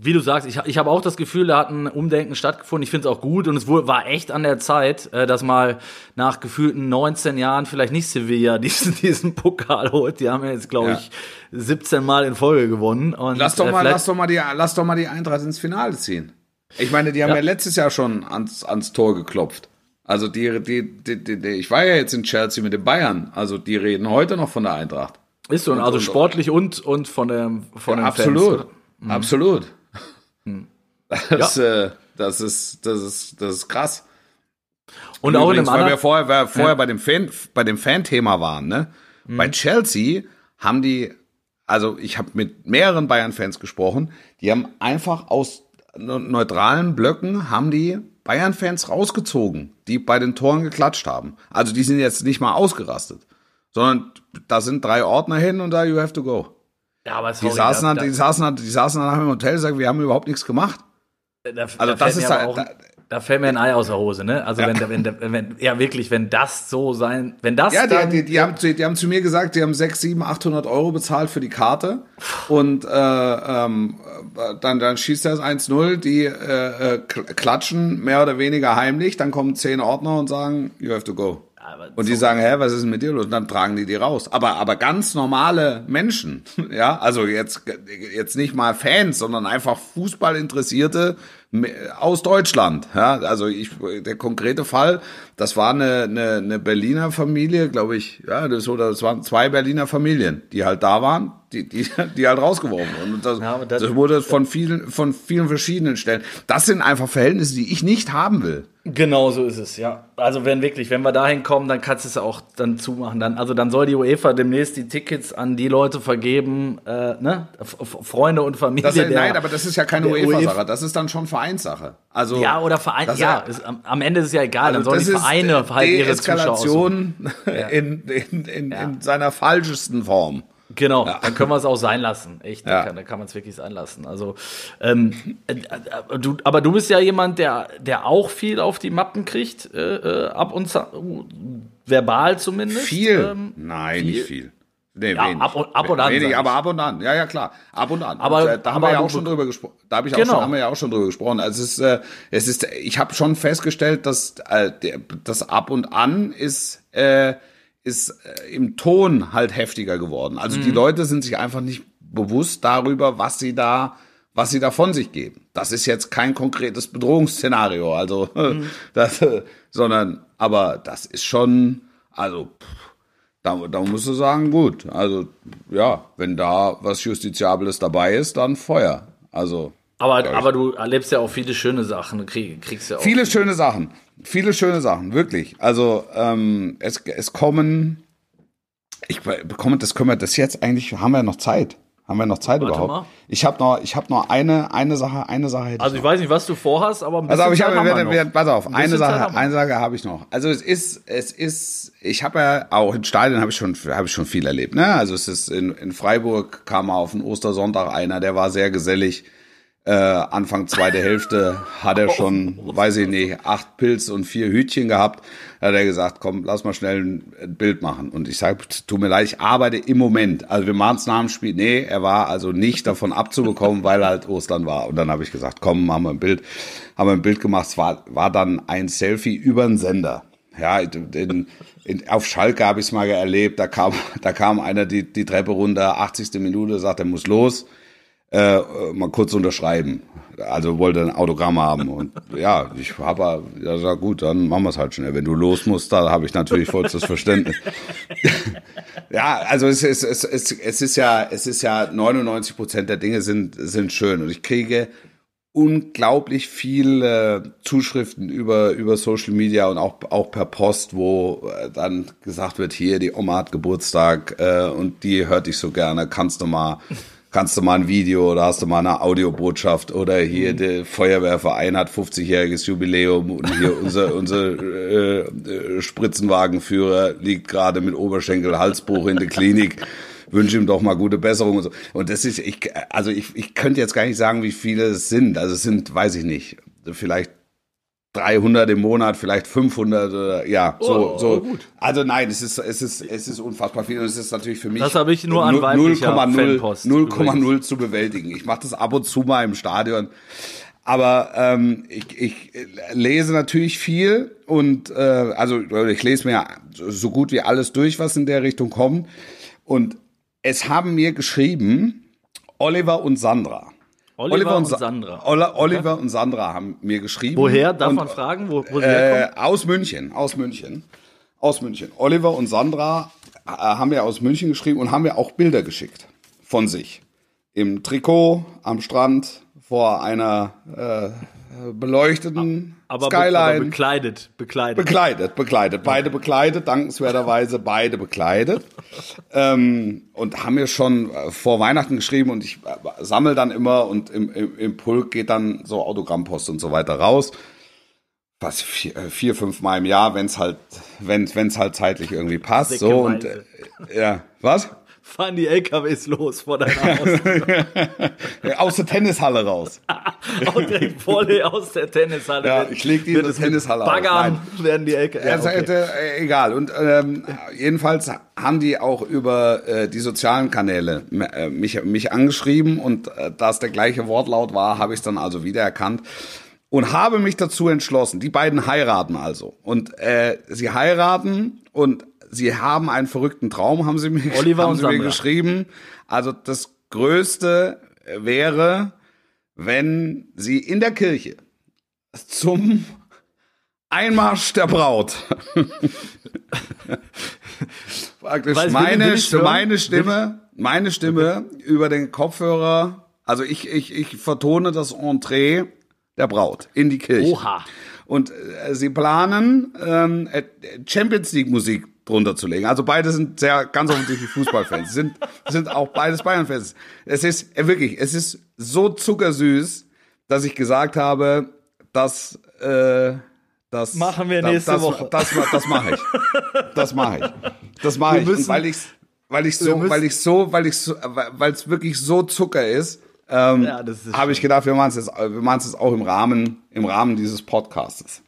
Speaker 3: Wie du sagst, ich, ich habe auch das Gefühl, da hat ein Umdenken stattgefunden. Ich finde es auch gut und es wurde, war echt an der Zeit, äh, dass mal nach gefühlten 19 Jahren vielleicht nicht Sevilla diesen, diesen Pokal holt. Die haben ja jetzt, glaube
Speaker 2: Ja.
Speaker 3: ich, 17 Mal in Folge gewonnen. Und,
Speaker 2: Lass doch
Speaker 3: äh,
Speaker 2: mal,
Speaker 3: vielleicht-
Speaker 2: lass doch mal die, lass doch mal die Eintracht ins Finale ziehen. Ich meine, die haben ja,
Speaker 3: Ja.
Speaker 2: letztes Jahr schon ans, ans Tor geklopft. Also die, die, die, die, ich war ja jetzt in Chelsea mit den Bayern. Also die reden heute noch von der Eintracht.
Speaker 3: Ist so, also
Speaker 2: und-
Speaker 3: sportlich und, und von der, von den
Speaker 2: absolut,
Speaker 3: Fans. Mhm.
Speaker 2: absolut. Das, äh, das ist, das ist, das ist krass.
Speaker 3: Und auch in
Speaker 2: Übrigens,
Speaker 3: einem
Speaker 2: weil wir vorher, wir vorher bei dem Fan, bei dem Fan-Thema waren, ne?
Speaker 3: Mhm.
Speaker 2: Bei Chelsea haben die, also ich habe mit mehreren Bayern-Fans gesprochen, die haben einfach aus ne- neutralen Blöcken haben die Bayern-Fans rausgezogen, die bei den Toren geklatscht haben. Also die sind jetzt nicht mal ausgerastet, sondern da sind drei Ordner hin und da you have to go.
Speaker 3: Ja, aber
Speaker 2: Die
Speaker 3: sorry,
Speaker 2: saßen,
Speaker 3: da,
Speaker 2: dann, die saßen, dann, die saßen danach im Hotel und sagen, wir haben überhaupt nichts gemacht.
Speaker 3: da,
Speaker 2: Also
Speaker 3: da
Speaker 2: das
Speaker 3: fällt
Speaker 2: ist
Speaker 3: aber auch,
Speaker 2: da-
Speaker 3: da fällt mir ein Ei aus der Hose, ne? Also wenn, wenn, wenn, wenn, ja wirklich, wenn das so sein, wenn das
Speaker 2: Ja,
Speaker 3: dann,
Speaker 2: die, die, die, haben, zu- die haben zu mir gesagt, die haben 6, 7, 800 Euro bezahlt für die Karte. Und äh, ähm, äh, dann, dann schießt er das 1-0, die äh, äh, kl- klatschen mehr oder weniger heimlich. Dann kommen 10 Ordner und sagen, you have to go.
Speaker 3: Aber
Speaker 2: Und die sagen, hä, was ist denn mit dir los? Und dann tragen die die raus. Aber, aber ganz normale Menschen, ja, also jetzt, jetzt nicht mal Fans, sondern einfach Fußballinteressierte aus Deutschland, ja, also ich, der konkrete Fall, das war eine, eine, eine Berliner Familie, glaube ich, ja, das, oder das waren zwei Berliner Familien, die halt da waren, die, die, die halt rausgeworfen wurden. Und das,
Speaker 3: Ja, das-
Speaker 2: das wurde von vielen, von vielen verschiedenen Stellen. Das sind einfach Verhältnisse, die ich nicht haben will.
Speaker 3: Genau so ist es, ja. Also wenn wirklich, wenn wir dahin kommen, dann kannst du es auch dann zumachen. Dann, also dann soll die UEFA demnächst die Tickets an die Leute vergeben, äh, ne? F Freunde und Familie.
Speaker 2: Das,
Speaker 3: der-
Speaker 2: nein, aber das ist ja keine UEFA-Sache, das ist dann schon Vereinssache. Also
Speaker 3: Ja, oder Verein, ja, ist, am, Ende ist es ja egal, dann
Speaker 2: Also
Speaker 3: sollen
Speaker 2: das
Speaker 3: die Vereine halt ihre Zuschauer.
Speaker 2: Deeskalation in, in, in, in seiner falschesten Form.
Speaker 3: Genau, ja. dann können wir es auch sein lassen. Echt,
Speaker 2: Ja.
Speaker 3: da kann, kann man es wirklich sein lassen. Also, ähm, äh, äh, du, aber du bist ja jemand, der, der auch viel auf die Mappen kriegt, äh, äh, ab und zu, verbal zumindest.
Speaker 2: Viel?
Speaker 3: Ähm,
Speaker 2: Nein,
Speaker 3: viel?
Speaker 2: nicht viel. Nee,
Speaker 3: Ja,
Speaker 2: wenig.
Speaker 3: ab und- ab und an,
Speaker 2: Wenig, aber ab und an. Ja, ja, klar. Ab und an.
Speaker 3: Aber-
Speaker 2: und, äh, da haben
Speaker 3: aber
Speaker 2: wir ja auch schon
Speaker 3: be-
Speaker 2: drüber gesprochen. Da habe ich auch
Speaker 3: Genau.
Speaker 2: schon, haben wir ja auch schon drüber gesprochen. Also es ist, äh, es ist, ich habe schon festgestellt, dass äh, das ab und an ist, äh, ist äh, im Ton halt heftiger geworden. Also
Speaker 3: Mhm.
Speaker 2: die Leute sind sich einfach nicht bewusst darüber, was sie da was sie da von sich geben. Das ist jetzt kein konkretes Bedrohungsszenario, also
Speaker 3: Mhm.
Speaker 2: das, äh, sondern aber das ist schon, also pff, da, da musst du sagen, gut, also ja, wenn da was Justiziables dabei ist, dann Feuer. Also
Speaker 3: aber, aber du erlebst ja auch viele schöne Sachen. Krieg, kriegst ja auch.
Speaker 2: viele schöne Sachen, viele schöne Sachen, wirklich. Also ähm, es, es kommen, ich bekomme das können wir das jetzt eigentlich, haben wir noch Zeit? Haben wir noch Zeit
Speaker 3: Warte
Speaker 2: überhaupt?
Speaker 3: mal.
Speaker 2: Ich habe noch, ich habe noch eine, eine Sache, eine Sache hätte
Speaker 3: Also
Speaker 2: ich noch.
Speaker 3: weiß nicht, was du vorhast, aber ein
Speaker 2: Also, aber ich
Speaker 3: Zeit
Speaker 2: habe,
Speaker 3: haben wir noch.
Speaker 2: pass auf,
Speaker 3: Ein
Speaker 2: eine
Speaker 3: bisschen
Speaker 2: Sache, eine Sache habe ich noch. Also es ist, es ist, ich habe ja auch in Stadien habe ich schon, habe ich schon viel erlebt. Ne? Also es ist in, in Freiburg kam auf den Ostersonntag einer, der war sehr gesellig. Äh, Anfang zweite Hälfte hat er schon, weiß ich nicht, acht Pilz und vier Hütchen gehabt. Da hat er gesagt, komm, lass mal schnell ein, Bild machen. Und ich sage, tut mir leid, ich arbeite im Moment. Also wir machen es nach dem Spiel. Nee, er war also nicht davon abzubekommen, weil halt Ostern war. Und dann habe ich gesagt, komm, machen wir ein Bild. Haben wir ein Bild gemacht. Es war, war dann ein Selfie über den Sender. Ja, in, in, auf Schalke habe ich es mal erlebt. Da kam, da kam einer die, die Treppe runter, 80. Minute, sagt, er muss los äh, mal kurz unterschreiben. Also wollte ein Autogramm haben und ja, ich habe ja sag gut, dann machen wir es halt schnell. Wenn du los musst, da habe ich natürlich vollstes Verständnis. ja, also es ist es, es, es ist ja es ist ja 99 Prozent der Dinge sind sind schön und ich kriege unglaublich viele Zuschriften über über Social Media und auch auch per Post, wo äh, dann gesagt wird, hier die Oma hat Geburtstag äh, und die hört dich so gerne, kannst du mal kannst du mal ein Video oder hast du mal eine Audiobotschaft oder hier der Feuerwehrverein hat 50-jähriges Jubiläum und hier unser unser äh, äh, Spritzenwagenführer liegt gerade mit Oberschenkel Halsbruch in der Klinik. Wünsche ihm doch mal gute Besserung und so. Und das ist ich also ich ich könnte jetzt gar nicht sagen, wie viele es sind. Also es sind, weiß ich nicht, vielleicht 300 im Monat, vielleicht 500 oder ja, so
Speaker 3: Oh,
Speaker 2: so.
Speaker 3: gut.
Speaker 2: Also nein, es ist es ist es ist unfassbar viel und es ist natürlich für mich
Speaker 3: Das habe ich nur an
Speaker 2: null-
Speaker 3: weiblicher
Speaker 2: 0,0
Speaker 3: Fanpost
Speaker 2: 0,0 zu bewältigen. Ich mache das ab und zu mal im Stadion. Aber ähm, ich, ich lese natürlich viel und äh, also ich lese mir so gut wie alles durch, was in der Richtung kommt. Und es haben mir geschrieben Oliver und Sandra.
Speaker 3: Oliver, und
Speaker 2: Sa-
Speaker 3: Sandra.
Speaker 2: Ola- Oliver und Sandra haben mir geschrieben.
Speaker 3: Woher? Darf
Speaker 2: und,
Speaker 3: man fragen, wo, wo sie herkommen?
Speaker 2: äh, aus München, aus München, aus München. Oliver und Sandra äh, haben mir aus München geschrieben und haben mir auch Bilder geschickt von sich im Trikot am Strand vor einer äh, beleuchteten
Speaker 3: Aber, be
Speaker 2: Skyline.
Speaker 3: aber bekleidet, bekleidet.
Speaker 2: Bekleidet, bekleidet, beide bekleidet, dankenswerterweise beide bekleidet. ähm, und haben mir schon äh, vor Weihnachten geschrieben und ich äh, sammel dann immer und im, im, im Pulk geht dann so Autogrammpost und so weiter raus. Was vier, äh, vier fünf Mal im Jahr, wenn es halt, wenn es halt zeitlich irgendwie passt. So und äh, ja, was?
Speaker 3: Fahren die LKWs los vor deiner Haustür.
Speaker 2: Aus der Tennishalle raus.
Speaker 3: Auch direkt voll aus der Tennishalle.
Speaker 2: Ja, ich leg die in der Tennishalle aus.
Speaker 3: Baggern werden die LKWs.
Speaker 2: Ja,
Speaker 3: okay.
Speaker 2: äh, egal. Und ähm, jedenfalls haben die auch über äh, die sozialen Kanäle äh, mich, mich angeschrieben und äh, da es der gleiche Wortlaut war, habe ich es dann also wiedererkannt und habe mich dazu entschlossen. Die beiden heiraten also und äh, sie heiraten und sie haben einen verrückten Traum, haben sie mir,
Speaker 3: Oliver
Speaker 2: haben sie mir geschrieben. Also das Größte wäre, wenn sie in der Kirche zum Einmarsch der Braut. Praktisch
Speaker 3: Weiß,
Speaker 2: meine, meine Stimme, meine Stimme über den Kopfhörer. Also ich, ich, ich vertone das Entree der Braut in die Kirche.
Speaker 3: Oha.
Speaker 2: Und äh, sie planen, ähm, äh, Champions League Musik drunter zu legen. Also beide sind sehr ganz offensichtlich Fußballfans. sind sind auch beides Bayern-Fans. Es ist äh, wirklich, es ist so zuckersüß, dass ich gesagt habe, dass äh, das
Speaker 3: Machen wir nächste
Speaker 2: das,
Speaker 3: Woche.
Speaker 2: Das, das, das mache ich. Das mache ich. Das mache ich. Und weil ich's weil ich so, weil ich so, weil ich so, weil es wirklich so Zucker ist, ähm,
Speaker 3: Ja,
Speaker 2: habe ich gedacht, wir machen es jetzt, wir machen es jetzt auch im Rahmen, im Rahmen dieses Podcastes.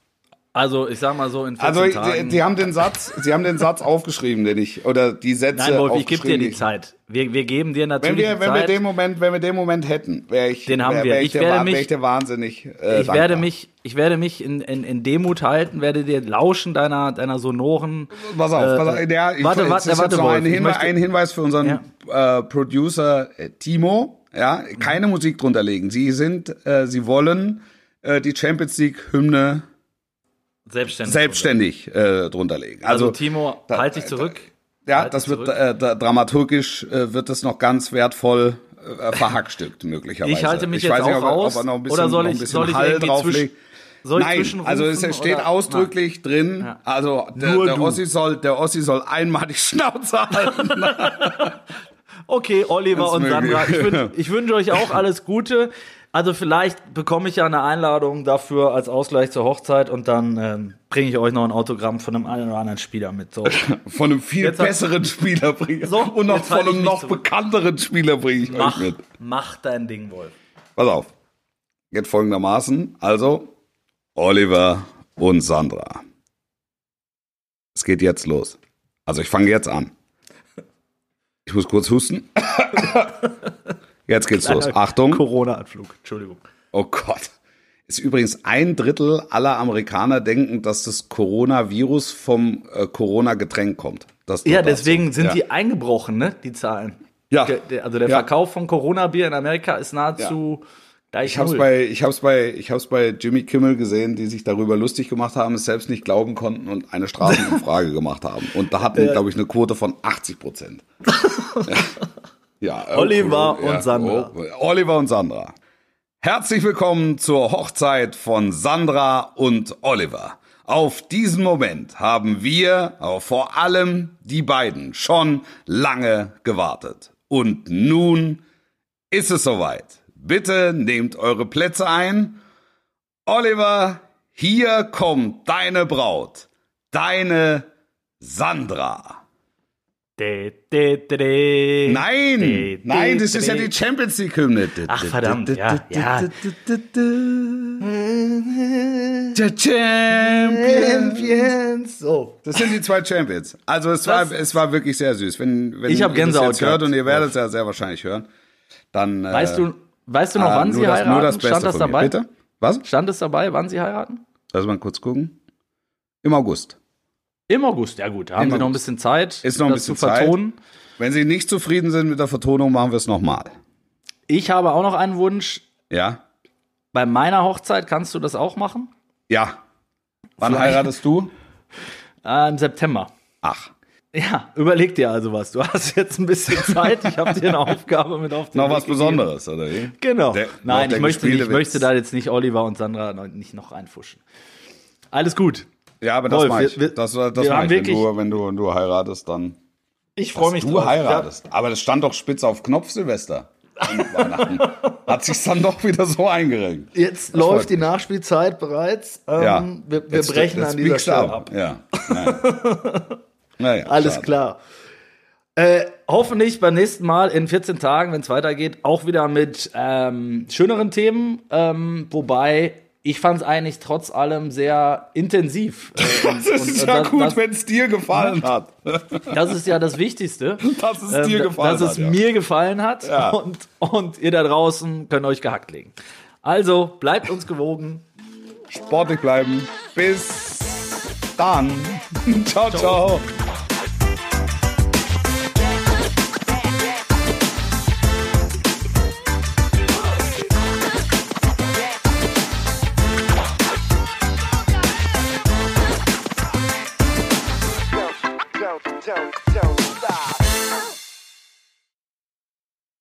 Speaker 3: Also, ich sag mal so, in 14
Speaker 2: Also,
Speaker 3: Tagen.
Speaker 2: die haben den Satz, sie haben den Satz aufgeschrieben, den ich, oder die Sätze
Speaker 3: Nein, Wolf, ich gebe dir die
Speaker 2: ich-
Speaker 3: Zeit. Wir, wir geben dir natürlich
Speaker 2: Wenn wir,
Speaker 3: die
Speaker 2: wenn wir
Speaker 3: Zeit.
Speaker 2: den Moment, wenn wir den Moment hätten, wäre ich,
Speaker 3: Den haben
Speaker 2: wär,
Speaker 3: wir.
Speaker 2: Wär ich,
Speaker 3: Ich
Speaker 2: der,
Speaker 3: werde
Speaker 2: Wa-
Speaker 3: mich-
Speaker 2: wär ich der wahnsinnig. Äh,
Speaker 3: ich
Speaker 2: dankbar.
Speaker 3: werde mich, ich werde mich in, in, in Demut halten, werde dir lauschen deiner, deiner sonoren.
Speaker 2: Pass auf,
Speaker 3: Äh,
Speaker 2: pass auf. Ja, ich,
Speaker 3: warte, warte, warte,
Speaker 2: noch ein
Speaker 3: Wolf, ich
Speaker 2: Hinweis,
Speaker 3: möchte-
Speaker 2: ein Hinweis für unseren äh, Producer äh, Timo. Ja, keine
Speaker 3: Mhm.
Speaker 2: Musik drunter legen. Sie sind, äh, sie wollen äh, die Champions League Hymne
Speaker 3: Selbstständig.
Speaker 2: selbstständig äh, drunter legen.
Speaker 3: Also,
Speaker 2: Also,
Speaker 3: Timo,
Speaker 2: da-
Speaker 3: halt dich zurück.
Speaker 2: ja,
Speaker 3: halt
Speaker 2: das wird äh, da, dramaturgisch äh, wird das noch ganz wertvoll äh, verhackstückt möglicherweise.
Speaker 3: Ich halte mich
Speaker 2: ich
Speaker 3: jetzt
Speaker 2: weiß nicht,
Speaker 3: auch
Speaker 2: ob, er-
Speaker 3: raus.
Speaker 2: ob er noch ein bisschen,
Speaker 3: oder soll ich, soll ich
Speaker 2: Hall
Speaker 3: zwischen, soll ich
Speaker 2: Nein, also es steht
Speaker 3: oder-
Speaker 2: ausdrücklich drin,
Speaker 3: Ja.
Speaker 2: also der,
Speaker 3: Nur
Speaker 2: der,
Speaker 3: du.
Speaker 2: Ossi soll, der Ossi soll einmal die Schnauze halten.
Speaker 3: Okay, Oliver und Sandra, ich, wün, ich wünsche euch auch alles Gute. Also vielleicht bekomme ich ja eine Einladung dafür als Ausgleich zur Hochzeit und dann ähm, bringe ich euch noch ein Autogramm von einem einen oder anderen Spieler mit. So.
Speaker 2: Von einem viel
Speaker 3: Jetzt hat-
Speaker 2: besseren Spieler bringe ich.
Speaker 3: So,
Speaker 2: und noch
Speaker 3: jetzt halte
Speaker 2: von einem noch
Speaker 3: zurück.
Speaker 2: bekannteren Spieler bringe ich euch
Speaker 3: Mach,
Speaker 2: mit.
Speaker 3: mach dein Ding, Wolf.
Speaker 2: Pass auf. Geht folgendermaßen. Also, Oliver und Sandra. Es geht jetzt los. Also, ich fange jetzt an. Ich muss kurz husten. Jetzt geht's los. Achtung.
Speaker 3: Corona-Anflug, Entschuldigung.
Speaker 2: Oh Gott. Ist übrigens ein Drittel aller Amerikaner denken, dass das Coronavirus vom äh, Corona-Getränk kommt.
Speaker 3: Ja,
Speaker 2: dazu.
Speaker 3: deswegen sind
Speaker 2: ja.
Speaker 3: die eingebrochen, ne, die Zahlen.
Speaker 2: Ja.
Speaker 3: Der, der, also der
Speaker 2: Ja.
Speaker 3: Verkauf von Corona-Bier in Amerika ist nahezu gleich
Speaker 2: Ich hab's
Speaker 3: null.
Speaker 2: bei, ich hab's bei, ich hab's bei Jimmy Kimmel gesehen, die sich darüber lustig gemacht haben, es selbst nicht glauben konnten und eine Straßenumfrage gemacht haben. Und da hatten, glaube ich, eine Quote von 80 Prozent. ja, äh,
Speaker 3: Oliver und Sandra.
Speaker 2: oh, Oliver und Sandra. Herzlich willkommen zur Hochzeit von Sandra und Oliver. Auf diesen Moment haben wir, aber vor allem die beiden, schon lange gewartet. Und nun ist es soweit. Bitte nehmt eure Plätze ein. Oliver, hier kommt deine Braut, deine Sandra.
Speaker 3: De, de, de.
Speaker 2: Nein, nein, das ist ja die Champions League Hymne.
Speaker 3: Ach, verdammt, ja, ja.
Speaker 2: Der Champion.
Speaker 3: Champions. So.
Speaker 2: Das sind die zwei Champions. Also es war,
Speaker 3: Das-
Speaker 2: es war wirklich sehr süß. Wenn, wenn
Speaker 3: Ich hab
Speaker 2: ihr das
Speaker 3: Gänsehaut
Speaker 2: jetzt hört und ihr werdet es ja sehr wahrscheinlich hören, dann äh,
Speaker 3: Weißt du, weißt du noch,
Speaker 2: ah,
Speaker 3: wann sie
Speaker 2: das,
Speaker 3: heiraten?
Speaker 2: Nur das Beste
Speaker 3: Stand das dabei?
Speaker 2: Bitte? Was?
Speaker 3: Stand es dabei, wann sie heiraten?
Speaker 2: Lass mal kurz gucken. Im August.
Speaker 3: Im August, ja gut, da haben
Speaker 2: Im
Speaker 3: sie noch ein bisschen Zeit,
Speaker 2: Ist noch ein
Speaker 3: das
Speaker 2: bisschen
Speaker 3: zu vertonen.
Speaker 2: Wenn Sie nicht zufrieden sind mit der Vertonung, machen wir es nochmal.
Speaker 3: Ich habe auch noch einen Wunsch.
Speaker 2: Ja?
Speaker 3: Bei meiner Hochzeit kannst du das auch machen?
Speaker 2: Ja. Wann
Speaker 3: Vielleicht-
Speaker 2: heiratest du?
Speaker 3: Äh, Im September.
Speaker 2: Ach.
Speaker 3: Ja, überleg dir also was. Du hast jetzt ein bisschen Zeit. Ich habe dir eine Aufgabe mit auf den
Speaker 2: Noch
Speaker 3: Weg
Speaker 2: was
Speaker 3: gegeben.
Speaker 2: Besonderes, oder wie?
Speaker 3: Genau.
Speaker 2: Der-
Speaker 3: Nein, ich möchte, nicht, ich möchte da jetzt nicht Oliver und Sandra nicht noch reinfuschen. Alles gut.
Speaker 2: Ja, aber das
Speaker 3: Wolf,
Speaker 2: ich.
Speaker 3: wir-
Speaker 2: das das
Speaker 3: wir
Speaker 2: ich. Wenn
Speaker 3: wirklich-
Speaker 2: du, wenn, du, wenn du heiratest, dann.
Speaker 3: Ich freue mich
Speaker 2: du
Speaker 3: drauf.
Speaker 2: heiratest. Aber das stand doch spitz auf Knopf, Silvester. Hat sich dann doch wieder so eingerenkt.
Speaker 3: Ja. Jetzt
Speaker 2: freut
Speaker 3: läuft die
Speaker 2: mich.
Speaker 3: Nachspielzeit bereits. Ähm,
Speaker 2: Ja.
Speaker 3: Wir, wir
Speaker 2: Jetzt-
Speaker 3: brechen
Speaker 2: jetzt
Speaker 3: an dieser Stelle ab.
Speaker 2: Ja. Naja. naja,
Speaker 3: Alles
Speaker 2: schade.
Speaker 3: klar. Äh, hoffentlich beim nächsten Mal in 14 Tagen, wenn es weitergeht, auch wieder mit ähm, schöneren Themen. Ähm, wobei ich fand es eigentlich trotz allem sehr intensiv. Äh,
Speaker 2: Das ist
Speaker 3: und
Speaker 2: ja
Speaker 3: das,
Speaker 2: gut, wenn es dir gefallen hat.
Speaker 3: das ist ja das Wichtigste.
Speaker 2: Dass es
Speaker 3: ähm,
Speaker 2: dir gefallen
Speaker 3: dass es
Speaker 2: hat. ja.
Speaker 3: mir gefallen hat
Speaker 2: Ja.
Speaker 3: und, und ihr da draußen könnt euch gehackt legen. Also bleibt uns gewogen.
Speaker 2: Sportlich bleiben. Bis dann. ciao, ciao.